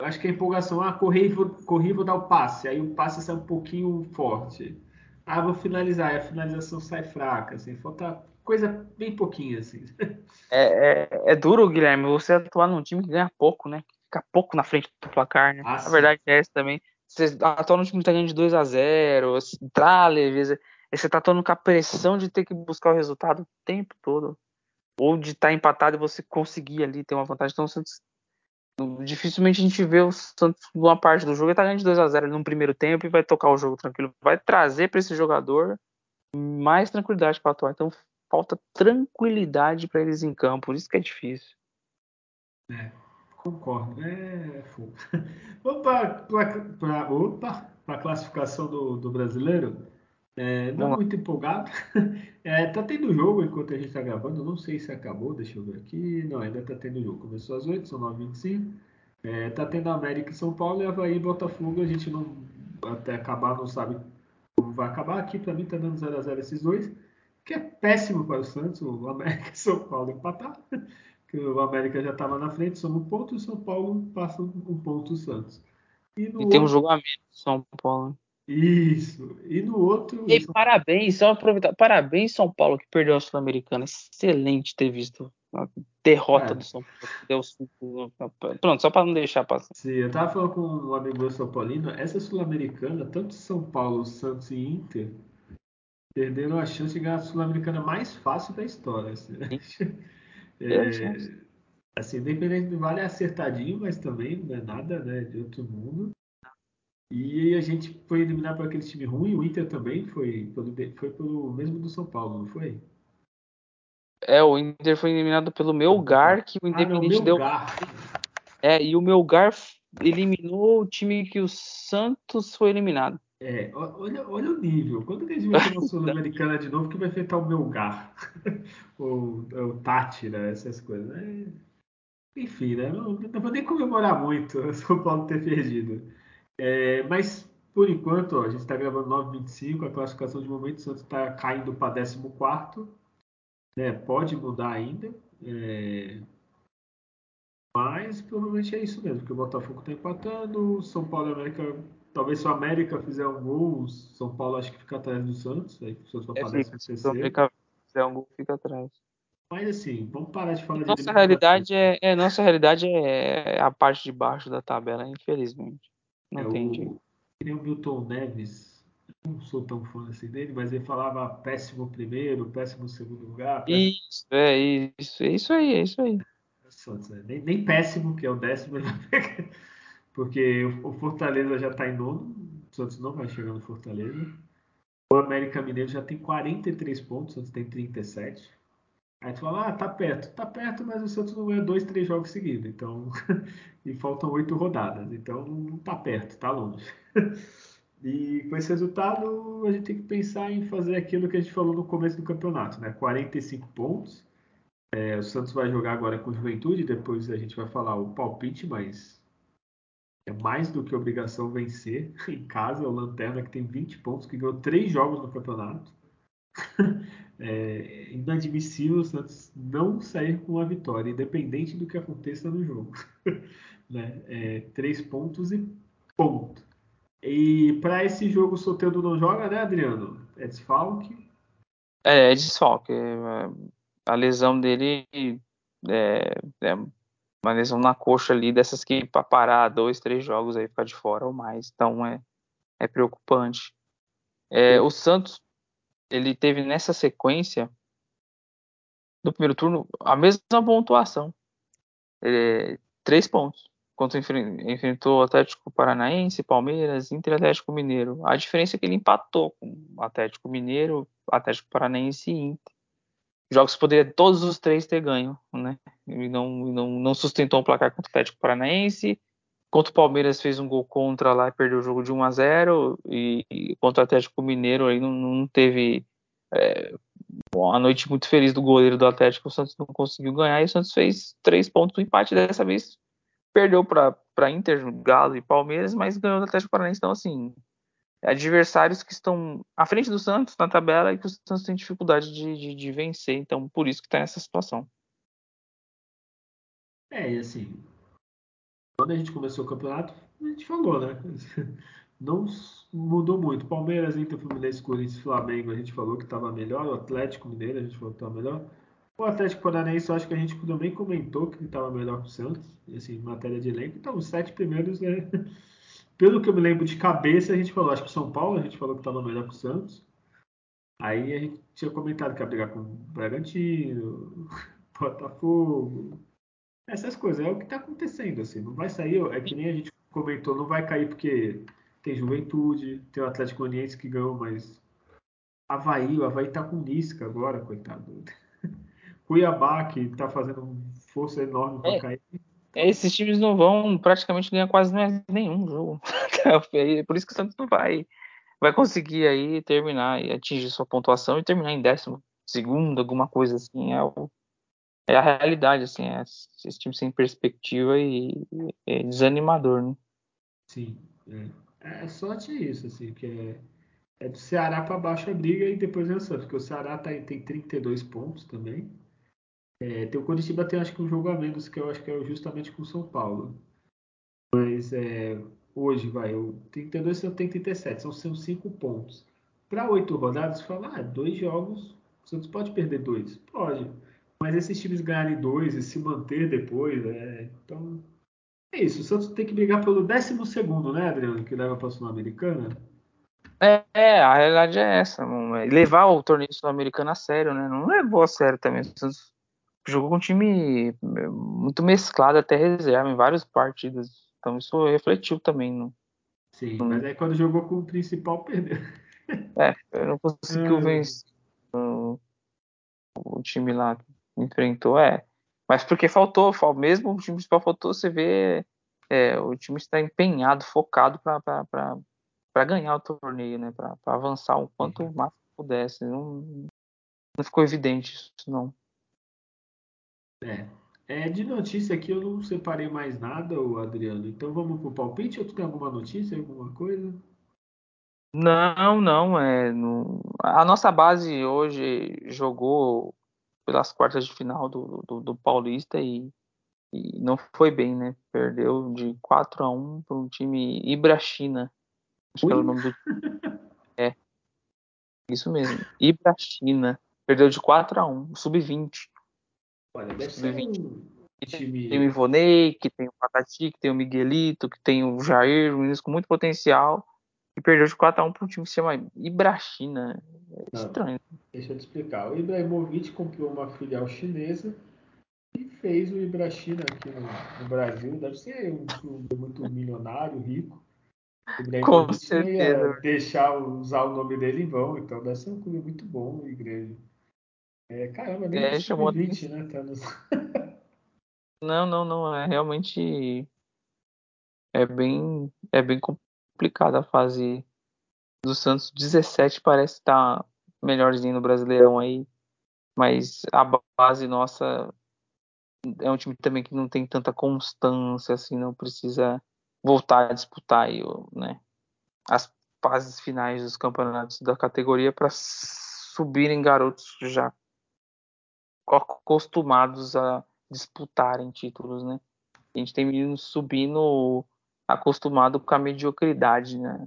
[SPEAKER 1] Acho que a empolgação, ah, corri, vou, corri, vou dar o passe. Aí o passe sai um pouquinho forte. Ah, vou finalizar. E a finalização sai fraca, assim. Falta coisa bem pouquinho, assim. <laughs>
[SPEAKER 2] É, é, é, duro, Guilherme, você atuar num time que ganha pouco, né? Fica pouco na frente do placar, né?
[SPEAKER 1] Ah,
[SPEAKER 2] a verdade é essa também. Você atua num time tá ganhando de 2 a 0 entrar leveza. Você tá atuando com a pressão de ter que buscar o resultado o tempo todo. Ou de estar tá empatado e você conseguir ali ter uma vantagem. Então, Santos, dificilmente a gente vê o Santos numa parte do jogo e tá ganhando de 2 a 0 no primeiro tempo e vai tocar o jogo tranquilo. Vai trazer para esse jogador mais tranquilidade para atuar. Então, falta tranquilidade para eles em campo. Por isso que é difícil.
[SPEAKER 1] É, concordo. É fogo. <laughs> Vamos para a classificação do, do brasileiro. É, não muito empolgado. <laughs> É, tá tendo jogo enquanto a gente está gravando. Não sei se acabou, deixa eu ver aqui. Não, ainda tá tendo jogo. Começou às 8, são 9h25. É, tá tendo América e São Paulo e Havaí e Botafogo. A gente não, até acabar, não sabe como vai acabar. Aqui para mim tá dando 0x0 esses dois, que é péssimo para o Santos. O América e São Paulo empatar. <laughs> Que o América já estava na frente, soma um ponto, e o São Paulo passa um ponto o Santos.
[SPEAKER 2] E, e tem um jogo a menos São Paulo.
[SPEAKER 1] Isso. E no outro.
[SPEAKER 2] E parabéns, só aproveitar. Parabéns, São Paulo, que perdeu a Sul-Americana. Excelente ter visto a derrota é. do São Paulo. Deu Pronto, só para não deixar passar.
[SPEAKER 1] Sim, eu tava falando com um amigo São Paulino, essa Sul-Americana, tanto São Paulo, Santos e Inter, perderam a chance de ganhar a Sul-Americana mais fácil da história. Assim, <laughs> é, assim, independente do Vale é acertadinho, mas também não é nada né, de outro mundo. E a gente foi eliminado por aquele time ruim, o Inter também foi pelo, foi pelo mesmo do São Paulo, não foi?
[SPEAKER 2] É, o Inter foi eliminado pelo Melgar, que o Independente ah, não, deu. É, e o Melgar eliminou o time que o Santos foi eliminado.
[SPEAKER 1] É, olha, olha o nível. Quando que a gente vai ter uma <laughs> Sul-Americana de novo que vai enfrentar o Melgar? <laughs> ou o Tátira, essas coisas. É... Enfim, né? Não, não vou nem comemorar muito o <laughs> São Paulo ter perdido. É, mas, por enquanto, ó, a gente está gravando 9,25, a classificação de momento o Santos está caindo para 14. Né? Pode mudar ainda. É, mas provavelmente é isso mesmo, que o Botafogo está empatando, o São Paulo e América. Talvez se o América fizer um gol, o São Paulo acho que fica atrás do Santos. Aí o Santos vai é,
[SPEAKER 2] Se o América fizer um gol, fica atrás.
[SPEAKER 1] Mas assim, vamos parar de falar
[SPEAKER 2] nossa de realidade é, é, Nossa realidade é a parte de baixo da tabela, infelizmente. Não é
[SPEAKER 1] tem o Milton Neves, não sou tão fã assim dele, mas ele falava péssimo primeiro, péssimo segundo lugar.
[SPEAKER 2] Péssimo... Isso, é isso, é isso aí, é isso aí.
[SPEAKER 1] Né? Nem, nem péssimo, que é o décimo, porque o Fortaleza já está em nono, o Santos não vai chegar no Fortaleza. O América Mineiro já tem 43 pontos, o Santos tem 37. Aí tu fala, ah, tá perto. Tá perto, mas o Santos não ganha dois, três jogos seguidos. Então, <laughs> e faltam oito rodadas. Então, não tá perto, tá longe. <laughs> E com esse resultado, a gente tem que pensar em fazer aquilo que a gente falou no começo do campeonato, né? 45 pontos. É, o Santos vai jogar agora com Juventude, depois a gente vai falar o palpite, mas é mais do que obrigação vencer <laughs> em casa. O Lanterna, que tem 20 pontos, que ganhou três jogos no campeonato. <laughs> é inadmissível o Santos não sair com uma vitória, independente do que aconteça no jogo. <laughs> né? É, três pontos e ponto. E para esse jogo o Soteldo não joga, né, Adriano? É desfalque?
[SPEAKER 2] É, é desfalque. É, a lesão dele é, é, uma lesão na coxa ali, dessas que para parar dois, três jogos aí ficar de fora ou mais. Então é, é preocupante. É, o Santos ele teve nessa sequência no primeiro turno a mesma pontuação. É, três pontos. Quando enfrentou o Atlético Paranaense, Palmeiras, Inter Atlético Mineiro. A diferença é que ele empatou com o Atlético Mineiro, Atlético Paranaense e Inter. Jogos que poderia todos os três ter ganho, né? E não, não, não sustentou o placar contra o Atlético Paranaense. Contra o Palmeiras fez um gol contra lá e perdeu o jogo de 1 a 0 e, e contra o Atlético Mineiro aí não, não teve é, a noite muito feliz do goleiro do Atlético, o Santos não conseguiu ganhar e o Santos fez três pontos no empate dessa vez. Perdeu para Inter, Galo e Palmeiras, mas ganhou do Atlético Paranaense. Então, assim, adversários que estão à frente do Santos na tabela e que o Santos tem dificuldade de, de, de vencer. Então, por isso que está nessa situação.
[SPEAKER 1] É, e assim, quando a gente começou o campeonato, a gente falou, né? <laughs> não mudou muito. Palmeiras, Inter, Fluminense, Corinthians, Flamengo, a gente falou que estava melhor. O Atlético Mineiro, a gente falou que estava melhor. O Atlético Paranaense, eu acho que a gente também comentou que estava melhor que o Santos, assim, em matéria de elenco. Então, os sete primeiros, né? <laughs> Pelo que eu me lembro de cabeça, a gente falou, acho que São Paulo, a gente falou que estava melhor que o Santos. Aí a gente tinha comentado que ia brigar com o Bragantino, <laughs> Botafogo, essas coisas. É o que está acontecendo, assim. Não vai sair, é que nem a gente comentou, não vai cair porque tem Juventude, tem o Atlético Goianiense que ganhou, mas Havaí, o Havaí tá com Lisca agora, coitado. <laughs> Cuiabá, que tá fazendo força enorme para é, cair.
[SPEAKER 2] Esses times não vão praticamente ganhar quase nenhum jogo. <laughs> É por isso que o Santos não vai, vai conseguir aí terminar e atingir sua pontuação e terminar em décimo segundo, alguma coisa assim. É, o, é a realidade, assim, é esse time sem perspectiva e, é desanimador, né?
[SPEAKER 1] Sim, é. É, sorte é isso, assim, que é, é do Ceará para baixo a briga e depois é o Santos, porque o Ceará tá, tem 32 pontos também. É, tem o Curitiba tem acho que um jogo a menos, que eu acho que é justamente com o São Paulo. Mas é, hoje vai, o 32 tem 37, são, são 5 pontos. Para oito rodadas, fala, ah, dois jogos, o Santos pode perder dois? Pode. Mas esses times ganharem dois e se manter depois, é, então é isso, o Santos tem que brigar pelo 12 né, Adriano, que leva para a Sul-Americana?
[SPEAKER 2] É, é, a realidade é essa. É levar o torneio sul-americano a sério, né? Não levou a sério também. O Santos jogou com um time é, muito mesclado até reserva em várias partidas. Então isso refletiu também. No,
[SPEAKER 1] Sim, no... mas aí quando jogou com o principal, perdeu.
[SPEAKER 2] É, não conseguiu é. vencer o, o time lá que enfrentou. É, mas porque faltou, mesmo o time principal faltou, você vê é, o time está empenhado, focado para ganhar o torneio, né? Para avançar o quanto uhum. mais pudesse. Não, não ficou evidente isso, não.
[SPEAKER 1] É. é. De notícia aqui eu não separei mais nada, Adriano. Então vamos pro palpite ou tu tem alguma notícia, alguma coisa?
[SPEAKER 2] Não, não. É. A nossa base hoje jogou pelas quartas de final do, do, do Paulista e, e, não foi bem, né? Perdeu de 4 a 1 para um time Ibrachina. Acho Ui? que era o nome do <laughs> É. Isso mesmo. Ibrachina. Perdeu de 4 a 1 sub-20.
[SPEAKER 1] Olha, deve sub-20. ser um time...
[SPEAKER 2] Tem o Ivonei, que tem o Patati, que tem o Miguelito, que tem o Jair, um menino com muito potencial e perdeu de 4x1 para um time que se chama Ibrachina. É Não, estranho.
[SPEAKER 1] Deixa eu te explicar. O Ibrahimovic comprou uma filial chinesa e fez o Ibrachina aqui no, no Brasil. Deve ser um clube muito milionário, rico. O Ibrahimovic não ia deixar usar o nome dele em vão, então deve ser um clube muito bom e grande. É, caramba, nem é, chamou 20, né? Tá nos...
[SPEAKER 2] não, não, não. É realmente é bem, é bem complicada a fase do Santos. 17 parece estar tá melhorzinho no Brasileirão aí, mas a base nossa é um time também que não tem tanta constância assim, não precisa voltar a disputar aí, né, as fases finais dos campeonatos da categoria para subirem garotos já acostumados a disputarem títulos, né? A gente tem meninos subindo acostumado com a mediocridade né,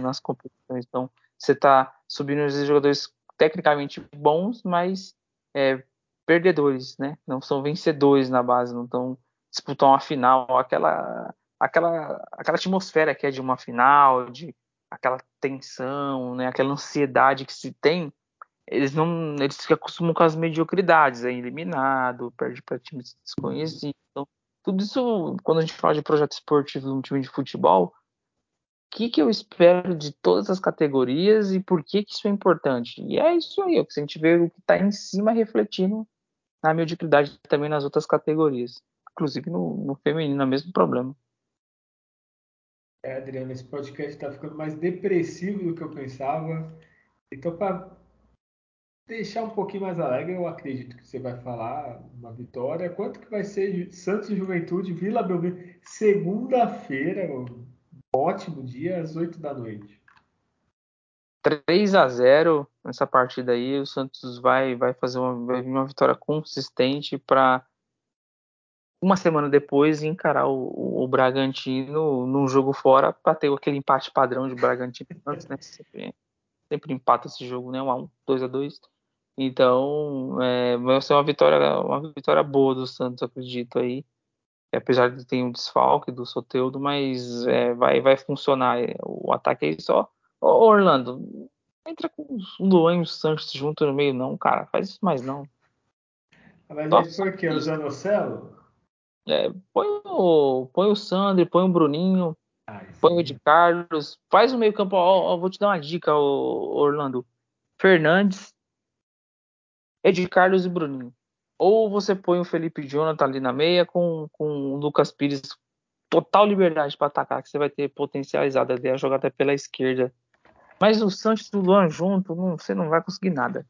[SPEAKER 2] nas competições. Então, você está subindo os jogadores tecnicamente bons, mas é, perdedores, né? Não são vencedores na base, não estão disputando uma final, aquela, aquela, aquela atmosfera que é de uma final, de aquela tensão, né? Aquela ansiedade que se tem eles não eles se acostumam com as mediocridades, é eliminado, perde para times desconhecidos. Então, tudo isso, quando a gente fala de projeto esportivo de um time de futebol, o que, que eu espero de todas as categorias e por que, que isso é importante? E é isso aí, é que a gente vê o que está em cima refletindo na mediocridade também nas outras categorias. Inclusive no, no feminino, é o mesmo problema.
[SPEAKER 1] É, Adriano, esse podcast está ficando mais depressivo do que eu pensava. Então, para deixar um pouquinho mais alegre, eu acredito que você vai falar uma vitória. Quanto que vai ser Santos Juventude, Vila Belmiro, segunda-feira, ótimo dia, às 8 da noite.
[SPEAKER 2] 3 a 0 nessa partida aí, o Santos vai vai fazer uma, uma vitória consistente para uma semana depois encarar o, o, Bragantino num jogo fora para ter aquele empate padrão de Bragantino né? Sempre, sempre empata esse jogo, né? 1 a 1, 2 a 2. Então, é, vai ser uma vitória, uma vitória boa do Santos, acredito aí. Apesar de ter um desfalque do Soteudo, mas é, vai, vai funcionar. O ataque aí só. Ô, Orlando, entra com o Luan e o Santos junto no meio, não, cara. Faz isso mais não.
[SPEAKER 1] Mas aí foi o quê? O Zanocelo?
[SPEAKER 2] É, põe, o, põe o Sandro, põe o Bruninho, Ai, põe o Ed Carlos. Faz o meio campo. Ó, ó, vou te dar uma dica, ô, Orlando. Fernandes, Ed Carlos e Bruninho. Ou você põe o Felipe Jonathan ali na meia com, com o Lucas Pires total liberdade para atacar, que você vai ter potencializado ali a jogada pela esquerda. Mas o Santos e o Luan junto, não, você não vai conseguir nada.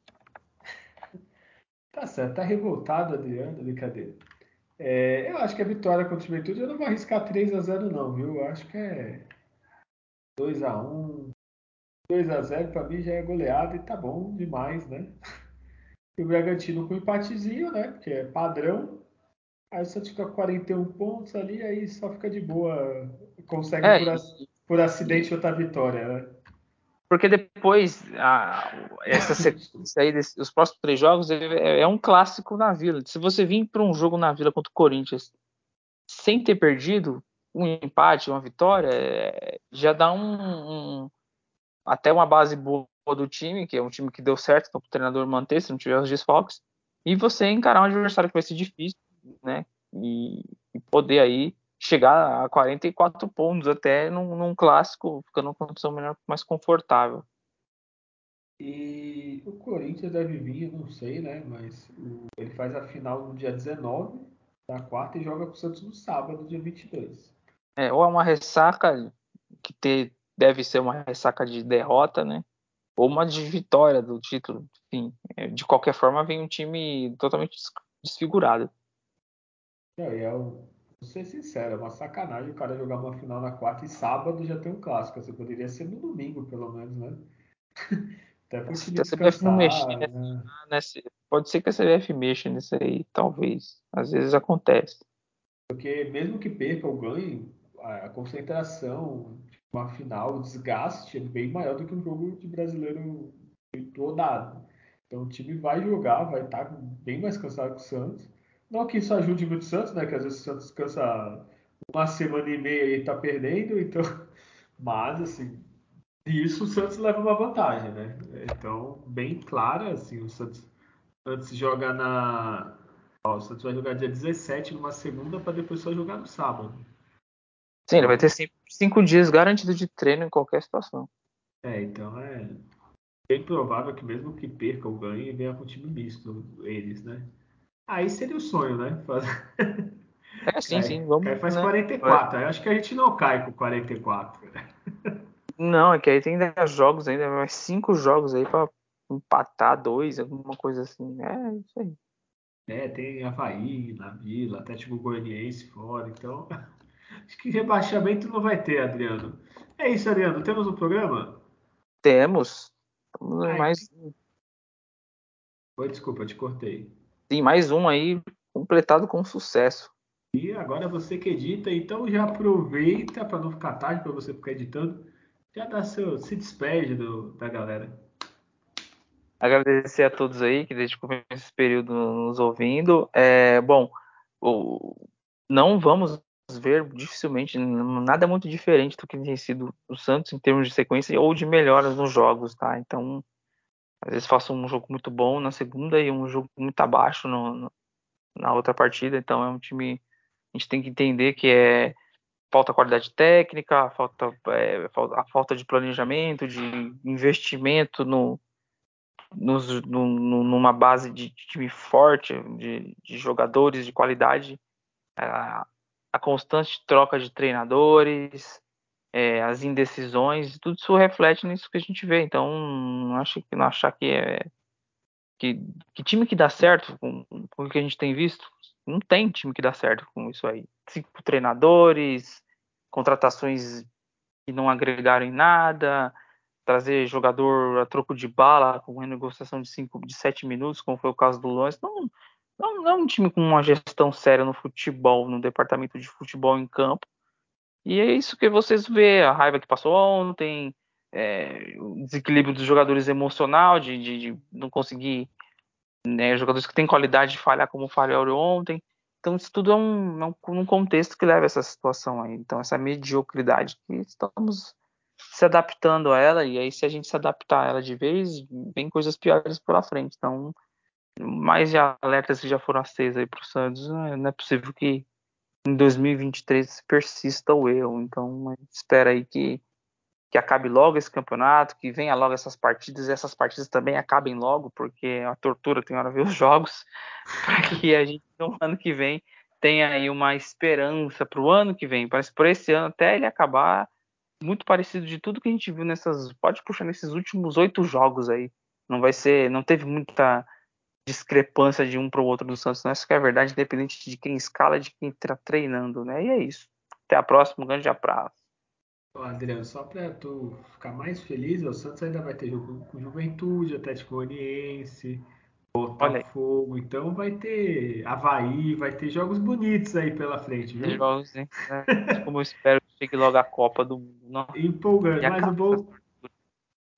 [SPEAKER 1] Tá certo, tá revoltado, Adriano, brincadeira. É, eu acho que a vitória contra o Juventude eu não vou arriscar 3 a 0 não, viu? Eu acho que é 2 a 1 2 a 0 para mim já é goleada e tá bom demais, né? E o Bragantino com empatezinho, né? Porque é padrão. Aí Santos fica com 41 pontos ali, aí só fica de boa. Consegue é, por, por, acidente outra vitória, né?
[SPEAKER 2] Porque depois, a, essa sequência aí, os próximos três jogos, é, é, um clássico na Vila. Se você vir para um jogo na Vila contra o Corinthians sem ter perdido, um empate, uma vitória, é, já dá um, um, até uma base boa do time, que é um time que deu certo para o treinador manter, se não tiver os desfalques, e você encarar um adversário que vai ser difícil, né? E, e poder aí chegar a 44 pontos até num, num clássico, ficando numa condição melhor, mais confortável.
[SPEAKER 1] E o Corinthians deve vir, não sei, né? Mas ele faz a final no dia 19 da quarta e joga com o Santos no sábado, dia 22.
[SPEAKER 2] É, ou é uma ressaca que ter, deve ser uma ressaca de derrota, né? Ou uma de vitória do título. Enfim, é, de qualquer forma, vem um time totalmente desfigurado.
[SPEAKER 1] É, é um, vou ser sincero, é uma sacanagem o cara jogar uma final na quarta e sábado já tem um clássico. Você poderia ser no domingo, pelo menos, né? <laughs> Até para o time descansar. Mexer, né?
[SPEAKER 2] Nesse, pode ser que a CBF mexa nisso aí, talvez. Às vezes acontece.
[SPEAKER 1] Porque mesmo que perca ou ganhe, a concentração, uma final, o desgaste é bem maior do que um jogo de brasileiro rodado. Então o time vai jogar, vai estar bem mais cansado que o Santos. Não que isso ajude muito o Santos, né? Que às vezes o Santos cansa uma semana e meia e está perdendo, então. <laughs> Mas assim, isso o Santos leva uma vantagem, né? Então, bem clara, assim, o Santos antes joga na. Ó, o Santos vai jogar dia 17 numa segunda para depois só jogar no sábado.
[SPEAKER 2] Sim, ele vai ter cinco, cinco dias garantido de treino em qualquer situação.
[SPEAKER 1] É, então é bem provável que mesmo que perca ou ganhe, venha com time misto, eles, né? Aí seria o sonho, né? Faz...
[SPEAKER 2] É, sim, cai, sim. Vamos,
[SPEAKER 1] cai faz né? 44. Aí acho que a gente não cai com 44.
[SPEAKER 2] Não, é que aí tem 10 jogos ainda, mais 5 jogos aí pra empatar dois, alguma coisa assim. É isso aí.
[SPEAKER 1] É, tem Havaí na Vila, até tipo Goianiense fora, então. Acho que rebaixamento não vai ter, Adriano. É isso, Adriano. Temos um programa?
[SPEAKER 2] Temos. Ai, mais.
[SPEAKER 1] Oi, desculpa, te cortei.
[SPEAKER 2] Sim, mais um aí completado com sucesso.
[SPEAKER 1] E agora você que edita, então já aproveita para não ficar tarde para você ficar editando. Já dá seu, se despede do, da galera.
[SPEAKER 2] Agradecer a todos aí que desde o começo desse período nos ouvindo. É, bom, não vamos ver dificilmente nada muito diferente do que tem sido o Santos em termos de sequência ou de melhoras nos jogos, tá? Então às vezes faço um jogo muito bom na segunda e um jogo muito abaixo no, no, na outra partida. Então é um time a gente tem que entender que é falta qualidade técnica, falta é, a falta de planejamento, de investimento no, no, numa base de, de time forte, de, de, jogadores de qualidade, a, a, constante troca de treinadores, é, as indecisões, tudo isso reflete nisso que a gente vê. Então, não acho que não achar que é que, que time que dá certo com, com o que a gente tem visto, não tem time que dá certo com isso aí. Cinco treinadores, contratações que não agregaram em nada, trazer jogador a troco de bala com renegociação de cinco, de sete minutos, como foi o caso do Lance. Não, não, não é um time com uma gestão séria no futebol, no departamento de futebol em campo. E é isso que vocês vê, a raiva que passou ontem, é, o desequilíbrio dos jogadores emocional, de, de, de não conseguir, né, jogadores que têm qualidade de falhar como falharam ontem. Então, isso tudo é um, é um, contexto que leva a essa situação aí. Então, essa mediocridade que estamos se adaptando a ela, e aí se a gente se adaptar a ela de vez, vem coisas piores pela frente. Então, mais de alertas que já foram acesas aí para o Santos, não é possível que em 2023 persista o erro. Então, espera aí que, que acabe logo esse campeonato, que venha logo essas partidas, e essas partidas também acabem logo, porque a tortura tem hora ver os <laughs> jogos, para que a gente no ano que vem tenha aí uma esperança para o ano que vem. Parece por esse ano até ele acabar muito parecido de tudo que a gente viu nessas. Pode puxar nesses últimos oito jogos aí. Não vai ser. Não teve muita discrepância de um para o outro do Santos. Não, essa que é verdade, independente de quem escala, de quem está treinando, né? E é isso. Até a próxima, um grande abraço.
[SPEAKER 1] Adriano, só para tu ficar mais feliz, o Santos ainda vai ter jogo com Juventude, Atlético Goianiense, Botafogo, então vai ter Havaí, vai ter jogos bonitos aí pela frente, viu?
[SPEAKER 2] Jogos, hein? É, como eu espero que chegue logo a Copa do Mundo.
[SPEAKER 1] Empolgante, mas eu vou.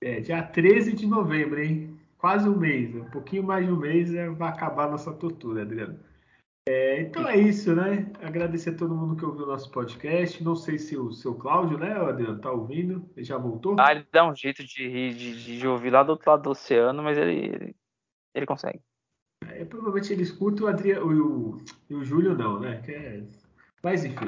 [SPEAKER 1] É, dia 13 de novembro, hein? Quase um mês, um pouquinho mais de um mês é, vai acabar a nossa tortura, Adriano. É, então é isso, né? Agradecer a todo mundo que ouviu o nosso podcast. Não sei se o seu Cláudio, né, Adriano, tá ouvindo? Ele já voltou?
[SPEAKER 2] Ah, ele dá um jeito de, de, de ouvir lá do outro lado do oceano, mas ele, ele, consegue.
[SPEAKER 1] É, provavelmente ele escuta o Adriano e o, o, Júlio não, né? É... Mas enfim.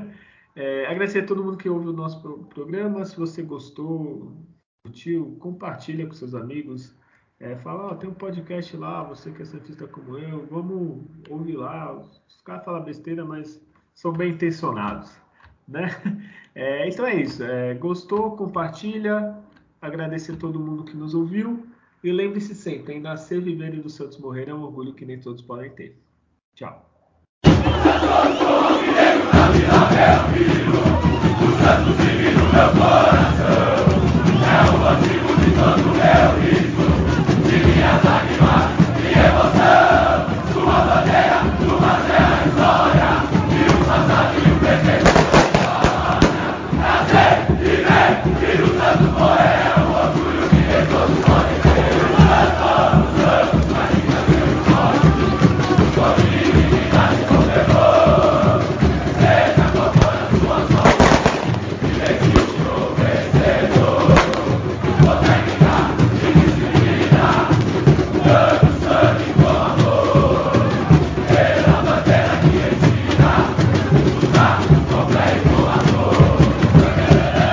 [SPEAKER 1] <laughs> é, agradecer a todo mundo que ouve o nosso programa. Se você gostou, curtiu, compartilha com seus amigos. É, fala, tem um podcast lá, você que é surfista como eu, vamos ouvir lá. Os caras falam besteira, mas são bem intencionados, né? <laughs> É, então é isso. É, gostou, compartilha. Agradecer a todo mundo que nos ouviu. E lembre-se sempre, em nascer, viver e do Santos morrer é um orgulho que nem todos podem ter. Tchau. Santos,